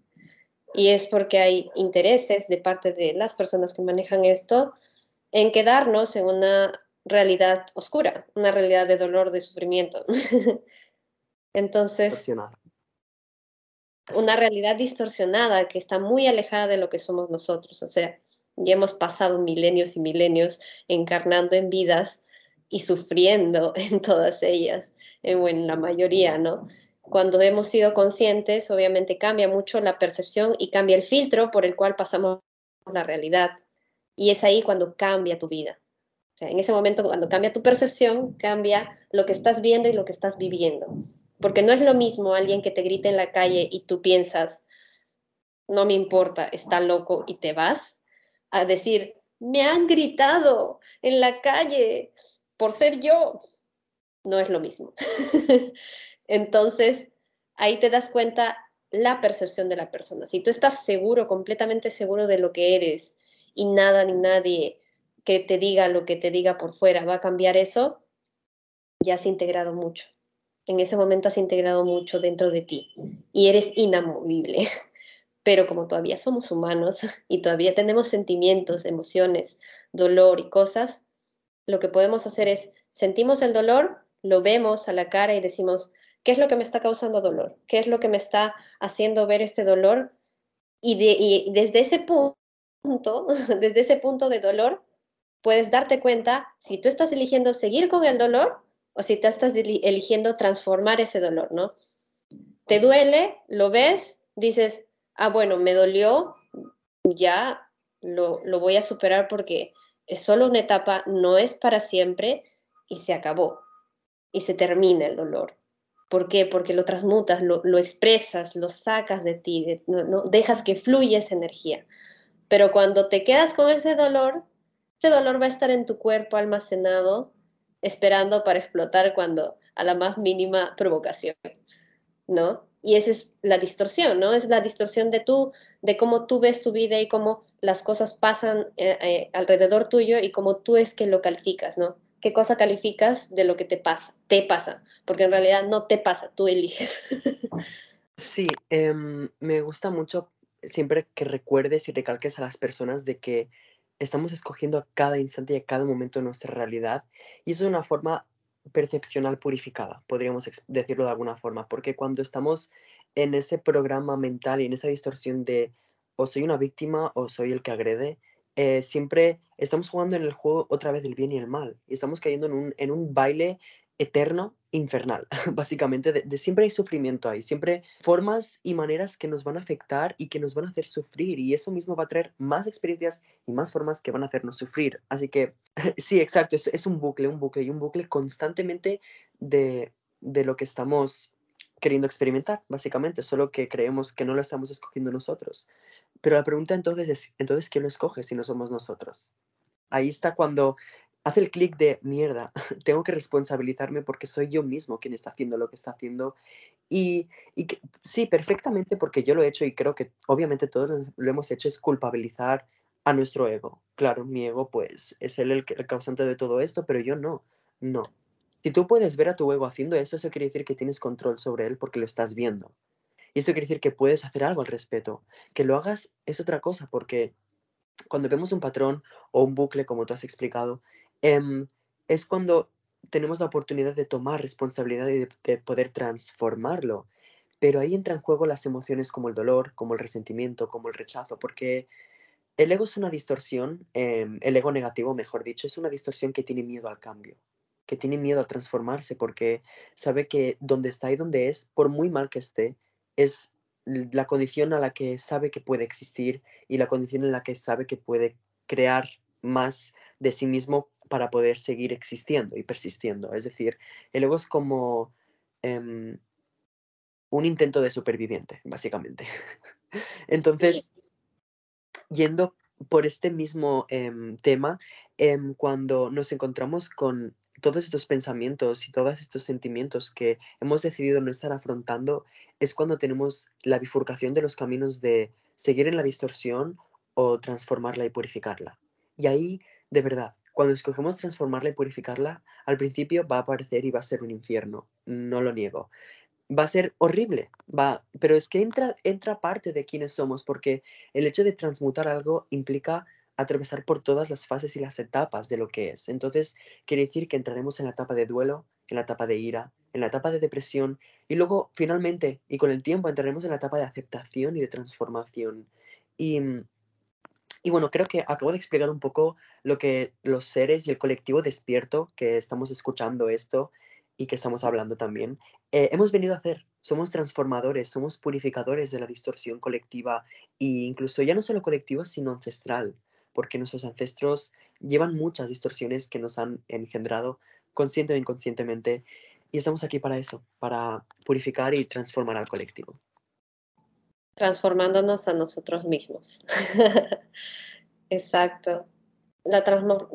Y es porque hay intereses de parte de las personas que manejan esto en quedarnos en una realidad oscura, una realidad de dolor, de sufrimiento. *laughs* Entonces, una realidad distorsionada que está muy alejada de lo que somos nosotros. O sea, ya hemos pasado milenios y milenios encarnando en vidas y sufriendo *laughs* en todas ellas, en, en la mayoría, ¿no? Cuando hemos sido conscientes, obviamente cambia mucho la percepción y cambia el filtro por el cual pasamos la realidad. Y es ahí cuando cambia tu vida. O sea, en ese momento, cuando cambia tu percepción, cambia lo que estás viendo y lo que estás viviendo. Porque no es lo mismo alguien que te grite en la calle y tú piensas, no me importa, está loco y te vas, a decir, me han gritado en la calle por ser yo. No es lo mismo. *laughs* Entonces, ahí te das cuenta la percepción de la persona. Si tú estás seguro, completamente seguro de lo que eres y nada ni nadie que te diga lo que te diga por fuera va a cambiar eso, ya has integrado mucho. En ese momento has integrado mucho dentro de ti y eres inamovible. *laughs* Pero como todavía somos humanos *laughs* y todavía tenemos sentimientos, emociones, dolor y cosas, lo que podemos hacer es, sentimos el dolor, lo vemos a la cara y decimos, ¿qué es lo que me está causando dolor? ¿Qué es lo que me está haciendo ver este dolor? Y, y desde ese punto, *laughs* desde ese punto de dolor, puedes darte cuenta si tú estás eligiendo seguir con el dolor o si te estás eligiendo transformar ese dolor, ¿no? Te duele, lo ves, dices, ah, bueno, me dolió, ya lo, lo voy a superar porque es solo una etapa, no es para siempre y se acabó y se termina el dolor. ¿Por qué? Porque lo transmutas, lo, lo expresas, lo sacas de ti, no, no, dejas que fluya esa energía. Pero cuando te quedas con ese dolor, ese dolor va a estar en tu cuerpo almacenado, esperando para explotar cuando a la más mínima provocación, ¿no? Y esa es la distorsión, ¿no? Es la distorsión de tú, de cómo tú ves tu vida y cómo las cosas pasan eh, eh, alrededor tuyo y cómo tú es que lo calificas, ¿no? ¿Qué cosa calificas de lo que te pasa? Te pasa, porque en realidad no te pasa, tú eliges. sí, eh, me gusta mucho siempre que recuerdes y recalques a las personas de que estamos escogiendo a cada instante y a cada momento de nuestra realidad y eso es una forma percepcional purificada, podríamos decirlo de alguna forma, porque cuando estamos en ese programa mental y en esa distorsión de o soy una víctima o soy el que agrede, eh, siempre estamos jugando en el juego otra vez del bien y el mal y estamos cayendo en un, en un baile eterno, infernal, *laughs* básicamente, de, siempre hay sufrimiento ahí, siempre formas y maneras que nos van a afectar y que nos van a hacer sufrir y eso mismo va a traer más experiencias y más formas que van a hacernos sufrir. Así que *laughs* sí, exacto, es, es un bucle, un bucle y un bucle constantemente de, de lo que estamos queriendo experimentar, básicamente, solo que creemos que no lo estamos escogiendo nosotros. Pero la pregunta entonces es, entonces, ¿quién lo escoge si no somos nosotros? Ahí está cuando hace el clic de mierda, *laughs* tengo que responsabilizarme porque soy yo mismo quien está haciendo lo que está haciendo. Y, y sí, perfectamente porque yo lo he hecho y creo que obviamente todos lo hemos hecho es culpabilizar a nuestro ego. Claro, mi ego pues es él el, el causante de todo esto, pero yo no, no. Si tú puedes ver a tu ego haciendo eso, eso quiere decir que tienes control sobre él porque lo estás viendo. Y eso quiere decir que puedes hacer algo al respecto. Que lo hagas es otra cosa, porque cuando vemos un patrón o un bucle, como tú has explicado, Em, es cuando tenemos la oportunidad de tomar responsabilidad y de, poder transformarlo. Pero ahí entran en juego las emociones como el dolor, como el resentimiento, como el rechazo, porque el ego es una distorsión, em, el ego negativo, mejor dicho, es una distorsión que tiene miedo al cambio, que tiene miedo a transformarse, porque sabe que donde está y donde es, por muy mal que esté, es la condición a la que sabe que puede existir y la condición en la que sabe que puede crear más de sí mismo para poder seguir existiendo y persistiendo. Es decir, el ego es como em, un intento de superviviente, básicamente. *laughs* Entonces, yendo por este mismo em, tema, em, cuando nos encontramos con todos estos pensamientos y todos estos sentimientos que hemos decidido no estar afrontando, es cuando tenemos la bifurcación de los caminos de seguir en la distorsión o transformarla y purificarla. Y ahí, de verdad, cuando escogemos transformarla y purificarla, al principio va a aparecer y va a ser un infierno, no lo niego. Va a ser horrible, va, pero es que entra, entra parte de quienes somos, porque el hecho de transmutar algo implica atravesar por todas las fases y las etapas de lo que es. Entonces, quiere decir que entraremos en la etapa de duelo, en la etapa de ira, en la etapa de depresión y luego finalmente y con el tiempo entraremos en la etapa de aceptación y de transformación. Y, mm, y bueno, creo que acabo de explicar un poco lo que los seres y el colectivo despierto que estamos escuchando esto y que estamos hablando también, eh, hemos venido a hacer. Somos transformadores, somos purificadores de la distorsión colectiva e incluso ya no solo colectiva, sino ancestral, porque nuestros ancestros llevan muchas distorsiones que nos han engendrado consciente o inconscientemente y estamos aquí para eso, para purificar y transformar al colectivo. Transformándonos a nosotros mismos. *laughs* Exacto. La,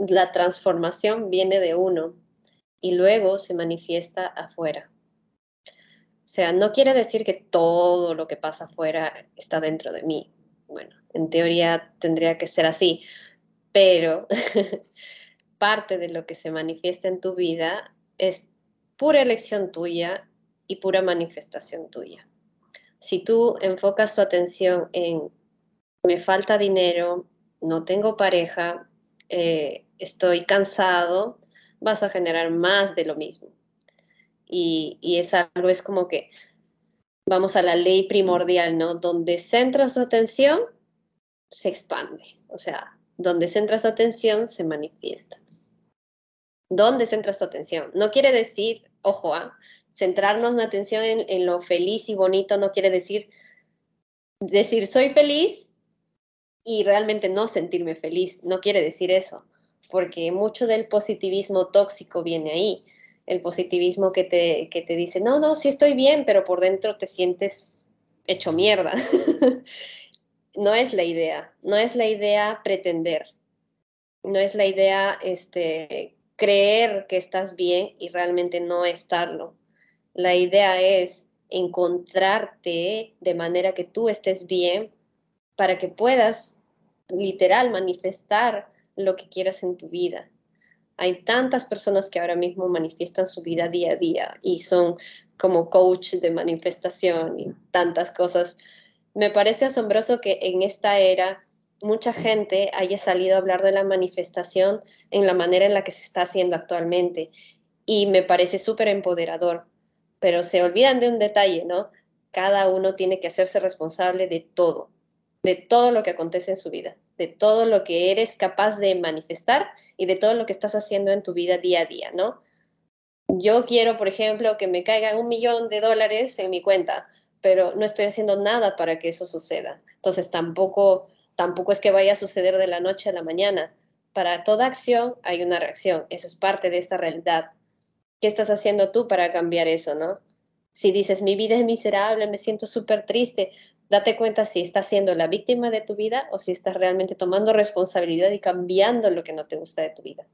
la transformación viene de uno y luego se manifiesta afuera. O sea, no quiere decir que todo lo que pasa afuera está dentro de mí. Bueno, en teoría tendría que ser así, pero *laughs* parte de lo que se manifiesta en tu vida es pura elección tuya y pura manifestación tuya. Si tú enfocas tu atención en me falta dinero, no tengo pareja, eh, estoy cansado, vas a generar más de lo mismo. Y, es algo, es como que vamos a la ley primordial, ¿no? Donde centra su atención, se expande. O sea, donde centra su atención, se manifiesta. ¿Dónde centras tu atención? No quiere decir, ojo, ¿ah? centrarnos la atención en, lo feliz y bonito no quiere decir decir soy feliz y realmente no sentirme feliz. No quiere decir eso, porque mucho del positivismo tóxico viene ahí. El positivismo que te, que te dice, no, no, sí estoy bien, pero por dentro te sientes hecho mierda. *laughs* no es la idea, no es la idea pretender, no es la idea este, creer que estás bien y realmente no estarlo. La idea es encontrarte de manera que tú estés bien para que puedas literal manifestar lo que quieras en tu vida. Hay tantas personas que ahora mismo manifiestan su vida día a día y son como coach de manifestación y tantas cosas. Me parece asombroso que en esta era mucha gente haya salido a hablar de la manifestación en la manera en la que se está haciendo actualmente. Y me parece súper empoderador, pero se olvidan de un detalle, ¿no? Cada uno tiene que hacerse responsable de todo, de todo lo que acontece en su vida, de todo lo que eres capaz de manifestar y de todo lo que estás haciendo en tu vida día a día, ¿no? Yo quiero, por ejemplo, que me caiga un millón de dólares en mi cuenta, pero no estoy haciendo nada para que eso suceda. Entonces tampoco tampoco es que vaya a suceder de la noche a la mañana. Para toda acción hay una reacción, eso es parte de esta realidad. ¿Qué estás haciendo tú para cambiar eso, no? Si dices, mi vida es miserable, me siento súper triste, date cuenta si estás siendo la víctima de tu vida o si estás realmente tomando responsabilidad y cambiando lo que no te gusta de tu vida.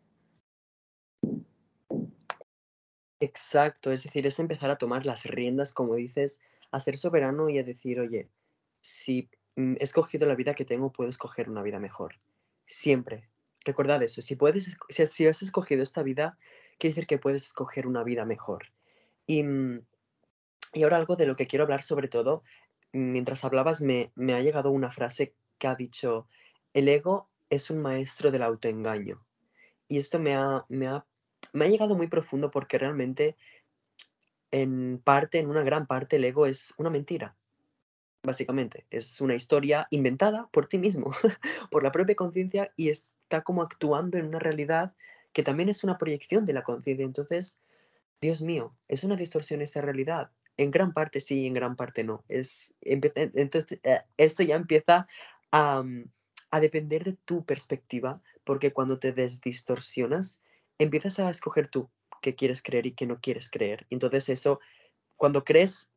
Exacto, es decir, es empezar a tomar las riendas, como dices, a ser soberano y a decir, oye, si he escogido la vida que tengo, puedo escoger una vida mejor. Siempre. Recordad eso. Si, puedes, si, has escogido esta vida, quiere decir que puedes escoger una vida mejor. Y, mm, y ahora algo de lo que quiero hablar sobre todo, mientras hablabas me, me ha llegado una frase que ha dicho, el ego es un maestro del autoengaño. Y esto me ha, me ha, me ha llegado muy profundo porque realmente en parte, en una gran parte, el ego es una mentira básicamente. Es una historia inventada por ti mismo, *laughs* por la propia conciencia y está como actuando en una realidad que también es una proyección de la conciencia. Entonces, Dios mío, es una distorsión esa realidad. En gran parte sí, en gran parte no. Es, entonces, eh, esto ya empieza a, mm, a depender de tu perspectiva, porque cuando te desdistorsionas, empiezas a escoger tú qué quieres creer y qué no quieres creer. Entonces eso, cuando crees,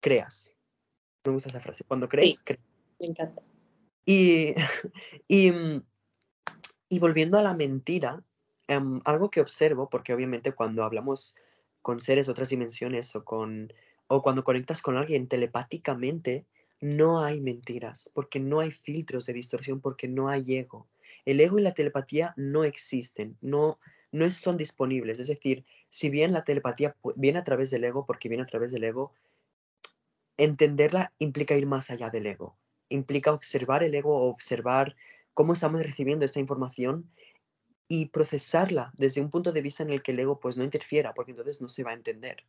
creas. Me gusta esa frase. Cuando crees, sí, Me encanta. Y, *laughs* y, mm, y, volviendo a la mentira, em, algo que observo, porque obviamente cuando hablamos con seres de otras dimensiones o, con, o cuando conectas con alguien telepáticamente, no hay mentiras, porque no hay filtros de distorsión, porque no hay ego. El ego y la telepatía no existen, no, no son disponibles. Es decir, si bien la telepatía viene a través del ego, porque viene a través del ego, entenderla implica ir más allá del ego, implica observar el ego, observar cómo estamos recibiendo esta información y procesarla desde un punto de vista en el que el ego pues no interfiera, porque entonces no se va a entender.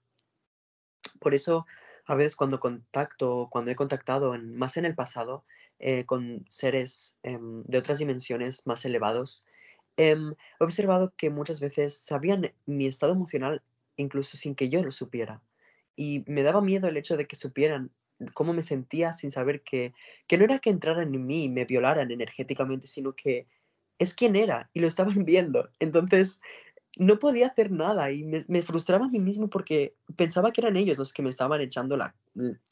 Por eso, a veces cuando contacto, cuando he contactado más en el pasado eh, con seres em, de otras dimensiones más elevados, em, he observado que muchas veces sabían mi estado emocional incluso sin que yo lo supiera. Y me daba miedo el hecho de que supieran cómo me sentía sin saber que, que no era que entraran en mí y me violaran energéticamente, sino que es quien era y lo estaban *laughs* viendo. Entonces, no podía hacer nada y me, frustraba a mí mismo porque pensaba que eran ellos los que me estaban echando la,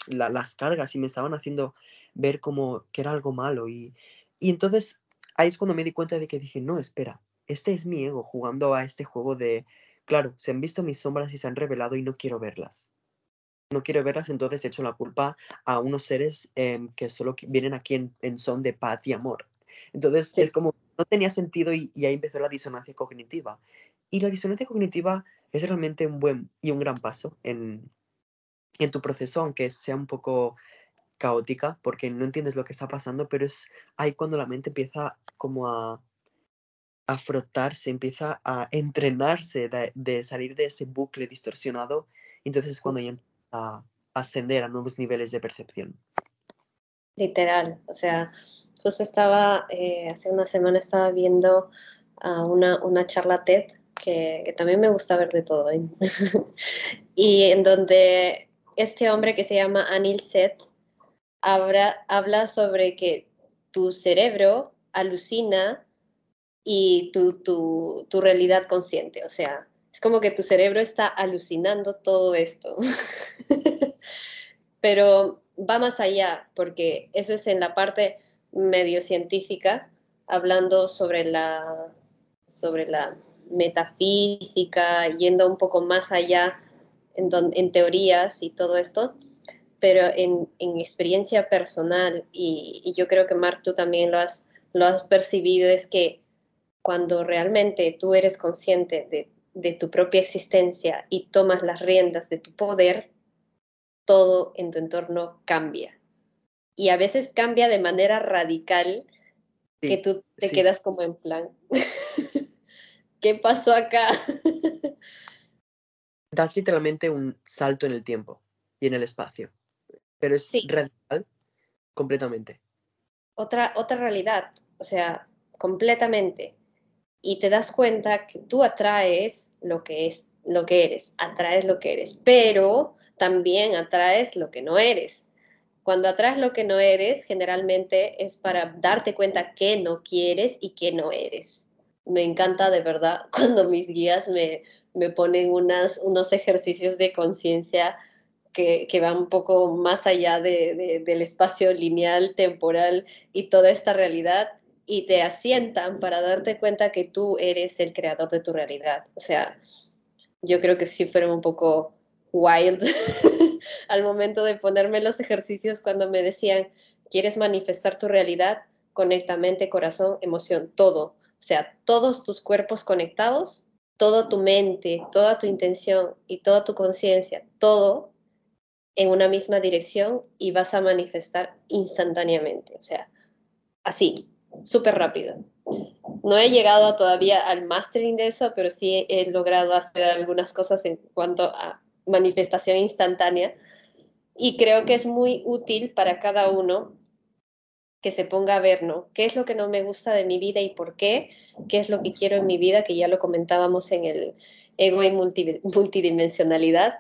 las cargas y me estaban haciendo ver como que era algo malo. Y, y entonces ahí es cuando me di cuenta de que dije, no, espera, este es mi ego jugando a este juego de, claro, se han visto mis sombras y se han revelado y no quiero verlas. No quiero verlas, entonces echo la culpa a unos seres em, que solo vienen aquí en, en, son de paz y amor. Entonces es como, no tenía sentido y, y ahí empezó la disonancia cognitiva. Y la disonancia cognitiva es realmente un buen y un gran paso en, en tu proceso, aunque sea un poco caótica porque no entiendes lo que está pasando, pero es ahí cuando la mente empieza como a, a frotarse, empieza a entrenarse de, salir de ese bucle distorsionado, entonces es cuando ya ascender a nuevos niveles de percepción. Literal, o sea, justo estaba, eh, hace una semana estaba viendo una, una charla TED que, también me gusta ver de todo. ¿eh? *laughs* y en donde este hombre que se llama Anil Seth habla, habla sobre que tu cerebro alucina y tu, tu, tu realidad consciente. O sea, es como que tu cerebro está alucinando todo esto. *laughs* Pero va más allá, porque eso es en la parte medio científica, hablando sobre la, sobre la metafísica, yendo un poco más allá en, teorías y todo esto, pero en, en experiencia personal, y, yo creo que Mark, tú también lo has, lo has percibido, es que cuando realmente tú eres consciente de, de tu propia existencia y tomas las riendas de tu poder, todo en tu entorno cambia. Y a veces cambia de manera radical que tú te quedas como en plan. *laughs* ¿qué pasó acá? *laughs* Das literalmente un salto en el tiempo y en el espacio, pero es radical completamente. Otra, otra realidad, o sea, completamente. Y te das cuenta que tú atraes lo que es lo que eres, atraes lo que eres, pero también atraes lo que no eres. Cuando atraes lo que no eres, generalmente es para darte cuenta que no quieres y que no eres me encanta de verdad *laughs* cuando mis guías me, me ponen unas, unos ejercicios de conciencia que, que, van un poco más allá de, del espacio lineal, temporal y toda esta realidad y te asientan para darte cuenta que tú eres el creador de tu realidad. O sea, yo creo que sí fueron un poco wild *laughs* al momento de ponerme los ejercicios cuando me decían, ¿quieres manifestar tu realidad? Conecta mente, corazón, emoción, todo o sea, todos tus cuerpos conectados, toda tu mente, toda tu intención y toda tu conciencia, todo en una misma dirección y vas a manifestar instantáneamente. O sea, así, súper rápido. No he llegado todavía al mastering de eso, pero sí he logrado hacer algunas cosas en cuanto a manifestación instantánea. Y creo que es muy útil para cada uno que se ponga a ver, ¿no? ¿Qué es lo que no me gusta de mi vida y por qué? ¿Qué es lo que quiero en mi vida? Que ya lo comentábamos en el ego y multidimensionalidad.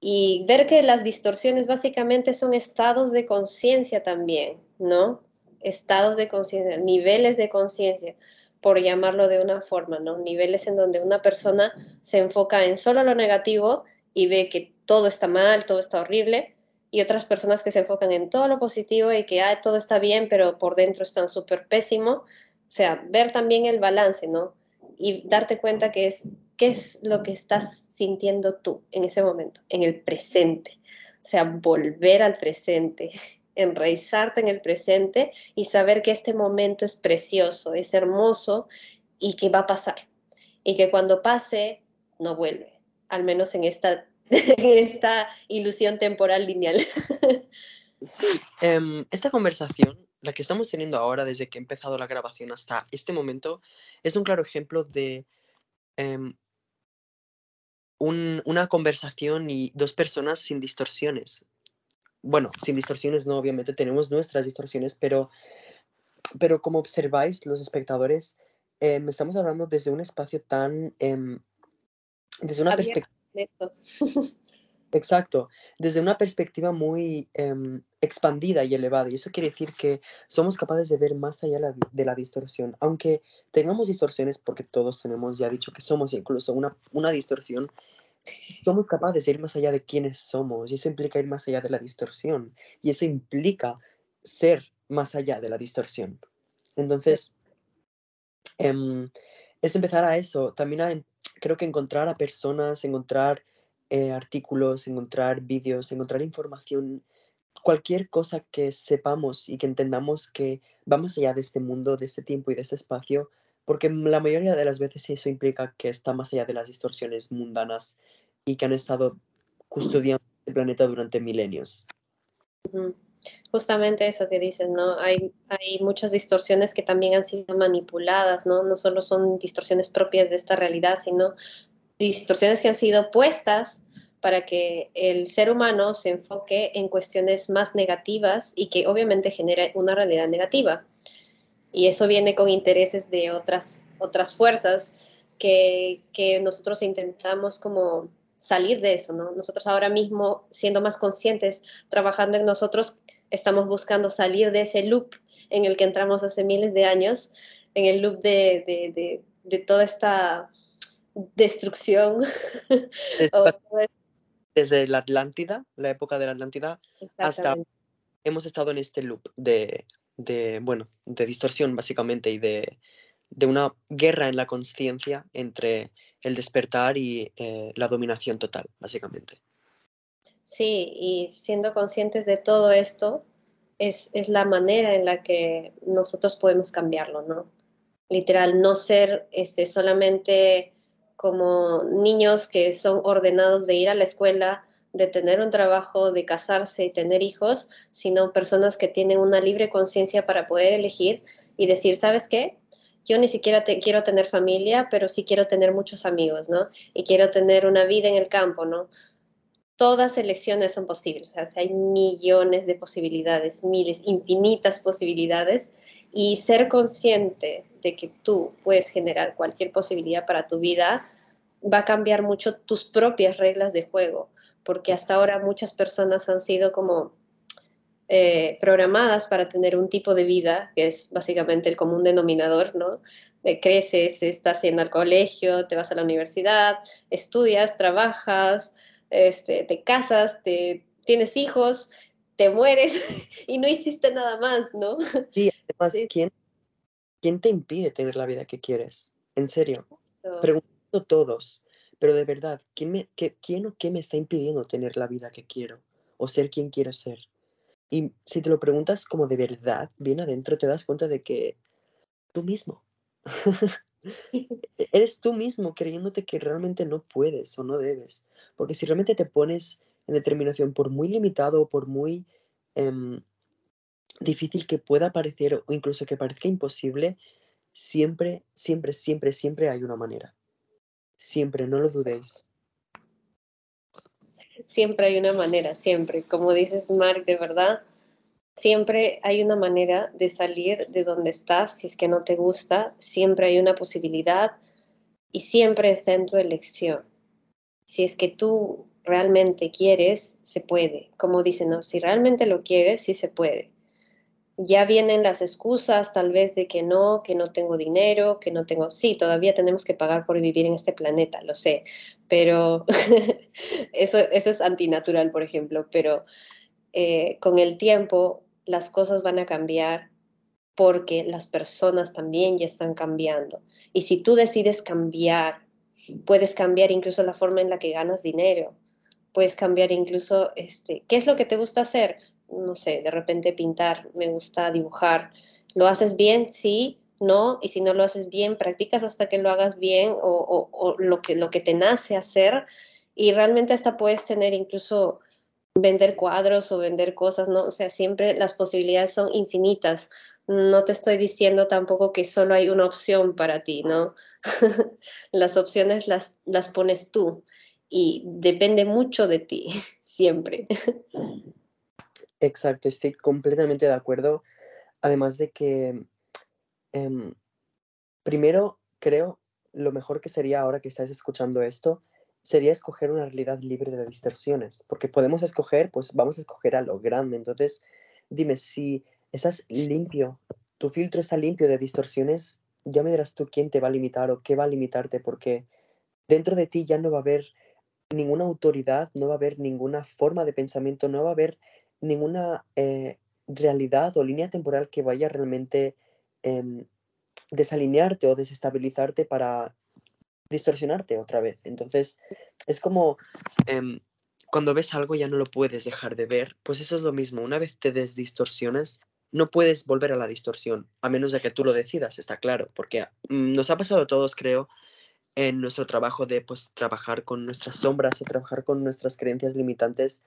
Y ver que las distorsiones básicamente son estados de conciencia también, ¿no? Estados de conciencia, niveles de conciencia, por llamarlo de una forma, ¿no? Niveles en donde una persona se enfoca en solo lo negativo y ve que todo está mal, todo está horrible, y otras personas que se enfocan en todo lo positivo y que todo está bien, pero por dentro están súper pésimo. O sea, ver también el balance, ¿no? Y darte cuenta que es qué es lo que estás sintiendo tú en ese momento, en el presente. O sea, volver al presente, *laughs* enraizarte en el presente y saber que este momento es precioso, es hermoso y que va a pasar. Y que cuando pase, no vuelve, al menos en esta *laughs* esta ilusión temporal lineal. Sí, em, esta conversación, la que estamos teniendo ahora desde que he empezado la grabación hasta este momento, es un claro ejemplo de em, un- una conversación y dos personas sin distorsiones. Bueno, sin distorsiones no, obviamente tenemos nuestras distorsiones, pero, pero como observáis los espectadores, em, estamos hablando desde un espacio tan, em, desde una perspectiva. Exacto, desde una perspectiva muy em, expandida y elevada. Y eso quiere decir que somos capaces de ver más allá la- de la distorsión. Aunque tengamos distorsiones, porque todos tenemos, ya dicho que somos incluso una, una distorsión, somos capaces de ir más allá de quiénes somos. Y eso implica ir más allá de la distorsión. Y eso implica ser más allá de la distorsión. Entonces, em, es empezar a eso, también a, creo que encontrar a personas, encontrar eh, artículos, encontrar vídeos, encontrar información, cualquier cosa que sepamos y que entendamos que va más allá de este mundo, de este tiempo y de este espacio, porque la mayoría de las veces eso implica que está más allá de las distorsiones mundanas y que han estado custodiando el planeta durante milenios. Justamente eso que dices, ¿no? Hay, hay muchas distorsiones que también han sido manipuladas, ¿no? No solo son distorsiones propias de esta realidad, sino distorsiones que han sido puestas para que el ser humano se enfoque en cuestiones más negativas y que obviamente genera una realidad negativa. Y eso viene con intereses de otras, otras fuerzas que, que nosotros intentamos como salir de eso, ¿no? Nosotros ahora mismo, siendo más conscientes, trabajando en nosotros, estamos buscando salir de ese loop en el que entramos hace miles de años, en el loop de, de, de, de toda esta destrucción. *laughs* Desde, la Atlántida, la época de la Atlántida, hasta hemos estado en este loop de, de, bueno, de distorsión básicamente y de, de una guerra en la conciencia entre el despertar y eh, la dominación total, básicamente. Sí, y siendo conscientes de todo esto, es, es la manera en la que nosotros podemos cambiarlo, ¿no? Literal, no ser este, solamente como niños que son ordenados de ir a la escuela, de tener un trabajo, de casarse y tener hijos, sino personas que tienen una libre conciencia para poder elegir y decir, ¿sabes qué? Yo ni siquiera quiero tener familia, pero sí quiero tener muchos amigos, ¿no? Y quiero tener una vida en el campo, ¿no? todas elecciones son posibles, o sea, hay millones de posibilidades, miles, infinitas posibilidades, y ser consciente de que tú puedes generar cualquier posibilidad para tu vida va a cambiar mucho tus propias reglas de juego, porque hasta ahora muchas personas han sido como eh, programadas para tener un tipo de vida, que es básicamente el común denominador, ¿no? Eh, creces, estás yendo al colegio, te vas a la universidad, estudias, trabajas, este, te casas, te, tienes hijos, te mueres *laughs* y no hiciste nada más, ¿no? Sí, además, Sí, ¿quién, quién te impide tener la vida que quieres? En serio, so, preguntando todos, pero de verdad, ¿quién, me, qué, ¿quién o qué me está impidiendo tener la vida que quiero o ser quien quiero ser? Y si te lo preguntas como de verdad, bien adentro, te das cuenta de que tú mismo. *laughs* *laughs* E- Eres tú mismo creyéndote que realmente no puedes o no debes. Porque si realmente te pones en determinación, por muy limitado o por muy em, difícil que pueda parecer o incluso que parezca imposible, siempre, siempre, siempre, siempre hay una manera. Siempre, no lo dudéis. siempre hay una manera, siempre. Como dices, Mark, de verdad, siempre hay una manera de salir de donde estás, si es que no te gusta, siempre hay una posibilidad y siempre está en tu elección. Si es que tú realmente quieres, se puede. Como dicen, ¿no? Si realmente lo quieres, sí se puede. Ya vienen las excusas, tal vez de que no, que no tengo dinero, que no tengo... Sí, todavía tenemos que pagar por vivir en este planeta, lo sé, pero *laughs* eso, eso es antinatural, por ejemplo, pero eh, con el tiempo las cosas van a cambiar porque las personas también ya están cambiando. Y si tú decides cambiar, puedes cambiar incluso la forma en la que ganas dinero, puedes cambiar incluso, este, ¿qué es lo que te gusta hacer? No sé, de repente pintar, me gusta dibujar. ¿Lo haces bien? Sí, no, y si no lo haces bien, practicas hasta que lo hagas bien o, lo, que, lo que te nace hacer y realmente hasta puedes tener incluso vender cuadros o vender cosas, ¿no? O sea, siempre las posibilidades son infinitas. No te estoy diciendo tampoco que solo hay una opción para ti, ¿no? *laughs* las opciones las, las pones tú y depende mucho de ti, *laughs* siempre. Exacto, estoy completamente de acuerdo. Además de que, em, primero, creo lo mejor que sería ahora que estás escuchando esto, sería escoger una realidad libre de distorsiones, porque podemos escoger, pues vamos a escoger a lo grande. Entonces, dime, si estás limpio, tu filtro está limpio de distorsiones, ya me dirás tú quién te va a limitar o qué va a limitarte, porque dentro de ti ya no va a haber ninguna autoridad, no va a haber ninguna forma de pensamiento, no va a haber ninguna eh, realidad o línea temporal que vaya realmente em, desalinearte o desestabilizarte para distorsionarte otra vez. Entonces, es como em, cuando ves algo ya no lo puedes dejar de ver, pues eso es lo mismo. Una vez te desdistorsionas, no puedes volver a la distorsión, a menos de que tú lo decidas, está claro, porque mm, nos ha pasado a todos, creo, en nuestro trabajo de pues trabajar con nuestras sombras o trabajar con nuestras creencias limitantes,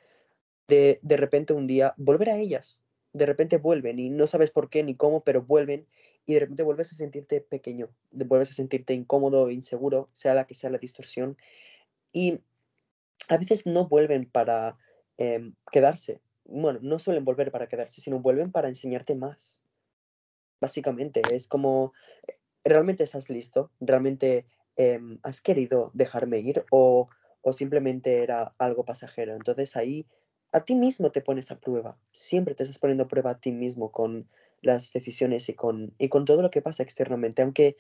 de de repente un día volver a ellas. De repente vuelven y no sabes por qué ni cómo, pero vuelven y de repente vuelves a sentirte pequeño, vuelves a sentirte incómodo, inseguro, sea la que sea la distorsión. Y a veces no vuelven para em, quedarse. Bueno, no suelen volver para quedarse, sino vuelven para enseñarte más. Básicamente, es como, ¿realmente estás listo? ¿Realmente em, has querido dejarme ir o, o simplemente era algo pasajero? Entonces ahí a ti mismo te pones a prueba. Siempre te estás poniendo a prueba a ti mismo con las decisiones y con, y con todo lo que pasa externamente. Aunque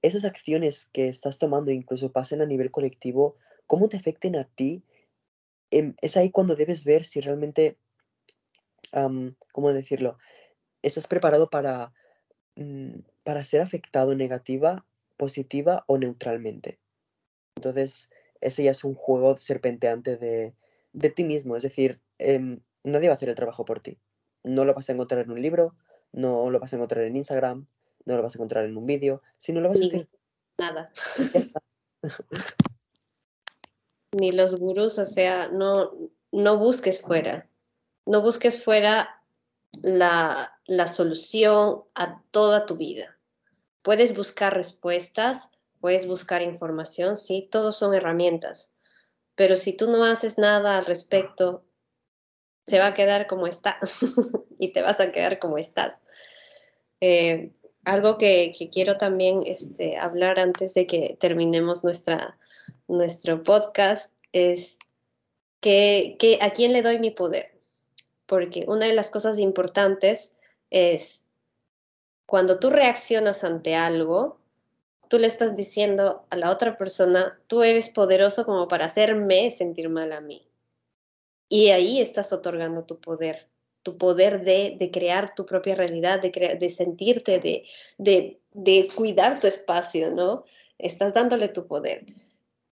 esas acciones que estás tomando incluso pasen a nivel colectivo, cómo te afecten a ti, em, es ahí cuando debes ver si realmente, ¿cómo decirlo? Estás preparado para, mm, para ser afectado negativa, positiva o neutralmente. Entonces, ese ya es un juego serpenteante de, de ti mismo. Es decir, em, nadie va a hacer el trabajo por ti. No lo vas a encontrar en un libro, no lo vas a encontrar en Instagram, no lo vas a encontrar en un vídeo, sino lo vas a hacer. Nada. *laughs* Ni los gurús, o sea, no, no busques fuera. No busques fuera la, la solución a toda tu vida. Puedes buscar respuestas, puedes buscar información, sí, todos son herramientas. Pero si tú no haces nada al respecto, se va a quedar como está *laughs* y te vas a quedar como estás. Eh, algo que, quiero también este, hablar antes de que terminemos nuestra, nuestro podcast es que, que, a quién le doy mi poder. Porque una de las cosas importantes es cuando tú reaccionas ante algo, tú le estás diciendo a la otra persona, tú eres poderoso como para hacerme sentir mal a mí. Y ahí estás otorgando tu poder, tu poder de, crear tu propia realidad, de, de sentirte, de, de, cuidar tu espacio, ¿no? Estás dándole tu poder.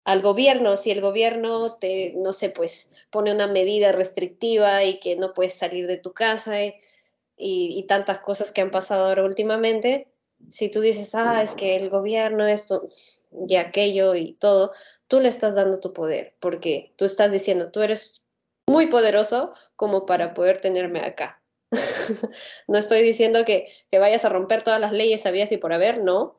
Al gobierno, si el gobierno te, no sé, pues pone una medida restrictiva y que no puedes salir de tu casa y, y tantas cosas que han pasado ahora últimamente, si tú dices, ah, es que el gobierno, esto y aquello y todo, tú le estás dando tu poder, porque tú estás diciendo, tú eres muy poderoso como para poder tenerme acá. *laughs* no estoy diciendo que, que, vayas a romper todas las leyes sabías y por haber, no,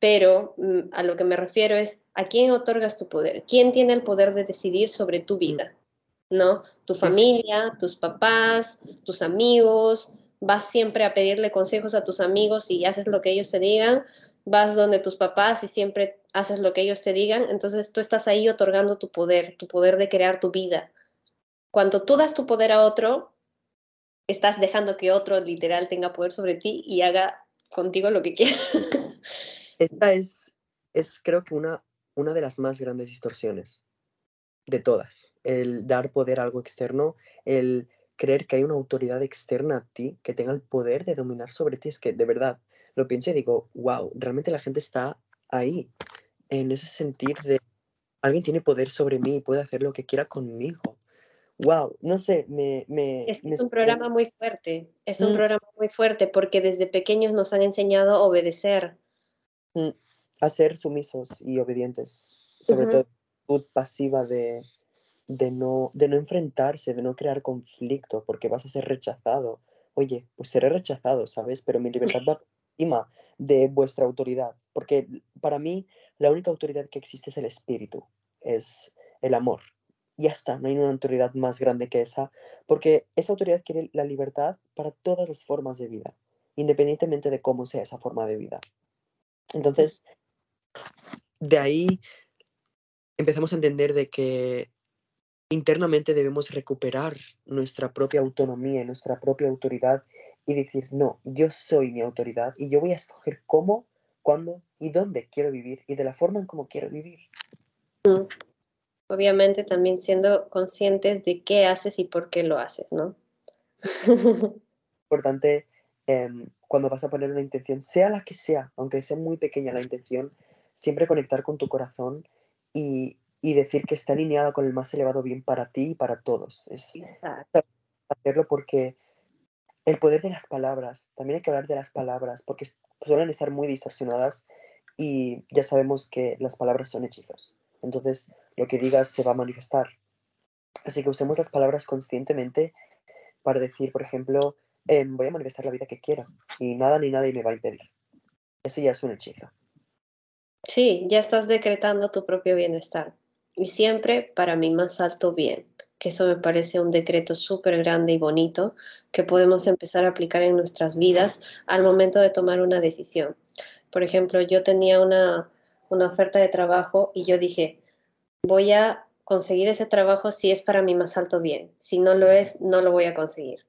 pero mm, a lo que me refiero es a quién otorgas tu poder, quién tiene el poder de decidir sobre tu vida, ¿no? Tu familia, tus papás, tus amigos, vas siempre a pedirle consejos a tus amigos y haces lo que ellos te digan, vas donde tus papás y siempre haces lo que ellos te digan, entonces tú estás ahí otorgando tu poder, tu poder de crear tu vida, cuando tú das tu poder a otro, estás dejando que otro literal tenga poder sobre ti y haga contigo lo que quiera. *laughs* Esta es, es creo que una, una de las más grandes distorsiones de todas. El dar poder a algo externo, el creer que hay una autoridad externa a ti que tenga el poder de dominar sobre ti. Es que de verdad lo pienso y digo, wow, realmente la gente está ahí, en ese sentir de alguien tiene poder sobre mí y puede hacer lo que quiera conmigo. Wow, no sé, me... me es, un programa muy fuerte, es un mm. programa muy fuerte porque desde pequeños nos han enseñado a obedecer. Mm, a ser sumisos y obedientes, sobre todo pasiva de, de no, de no enfrentarse, de no crear conflicto, porque vas a ser rechazado. Oye, pues seré rechazado, ¿sabes? Pero mi libertad va por encima de vuestra autoridad, porque para mí la única autoridad que existe es el espíritu, es el amor. Ya está, no hay una autoridad más grande que esa, porque esa autoridad quiere la libertad para todas las formas de vida, independientemente de cómo sea esa forma de vida. Entonces, de ahí empezamos a entender de que internamente debemos recuperar nuestra propia autonomía y nuestra propia autoridad y decir, no, yo soy mi autoridad y yo voy a escoger cómo, cuándo y dónde quiero vivir y de la forma en cómo quiero vivir. Mm. Obviamente también siendo conscientes de qué haces y por qué lo haces, ¿no? *laughs* Importante em, cuando vas a poner una intención, sea la que sea, aunque sea muy pequeña la intención, siempre conectar con tu corazón y, y decir que está alineada con el más elevado bien para ti y para todos. Es hacerlo porque el poder de las palabras, también hay que hablar de las palabras, porque suelen estar muy distorsionadas y ya sabemos que las palabras son hechizos. Entonces, lo que digas se va a manifestar. Así que usemos las palabras conscientemente para decir, por ejemplo, em, voy a manifestar la vida que quiero y nada ni nadie me va a impedir. Eso ya es un hechizo. Sí, ya estás decretando tu propio bienestar y siempre para mi más alto bien, que eso me parece un decreto súper grande y bonito que podemos empezar a aplicar en nuestras vidas al momento de tomar una decisión. Por ejemplo, yo tenía una, una oferta de trabajo y yo dije, voy a conseguir ese trabajo si es para mi más alto bien. Si no lo es, no lo voy a conseguir.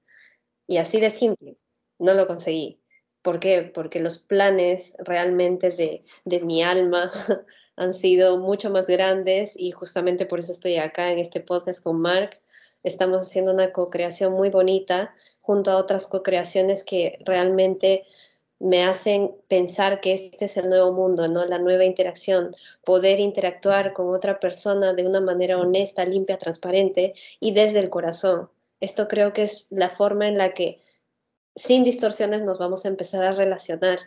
Y así de simple, no lo conseguí. ¿Por qué? Porque los planes realmente de, de mi alma *laughs* han sido mucho más grandes y justamente por eso estoy acá en este podcast con Mark. Estamos haciendo una co-creación muy bonita junto a otras co-creaciones que realmente me hacen pensar que este es el nuevo mundo, ¿no? La nueva interacción, poder interactuar con otra persona de una manera honesta, limpia, transparente y desde el corazón. Esto creo que es la forma en la que sin distorsiones nos vamos a empezar a relacionar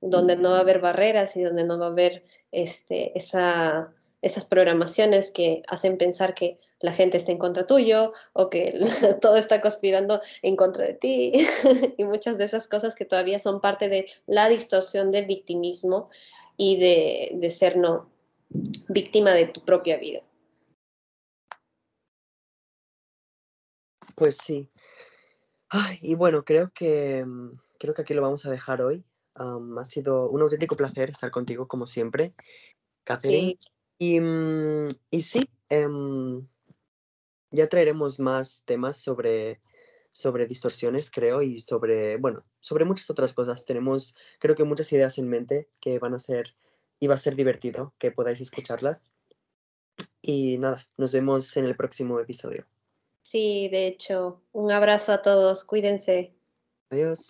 donde no va a haber barreras y donde no va a haber este, esa, esas programaciones que hacen pensar que la gente está en contra tuyo o que *laughs* todo está conspirando en contra de ti *laughs* y muchas de esas cosas que todavía son parte de la distorsión del victimismo y de, de ser no víctima de tu propia vida. Pues sí. Ay, y bueno, creo que, mm, creo que aquí lo vamos a dejar hoy ha sido un auténtico placer estar contigo, como siempre, Catherine. Y, mm, y, sí, em, ya traeremos más temas sobre, sobre distorsiones, creo, y sobre, bueno, sobre muchas otras cosas. Tenemos, creo que muchas ideas en mente que van a ser, y va a ser divertido que podáis escucharlas. Y nada, nos vemos en el próximo episodio. Sí, de hecho, un abrazo a todos, cuídense. Adiós.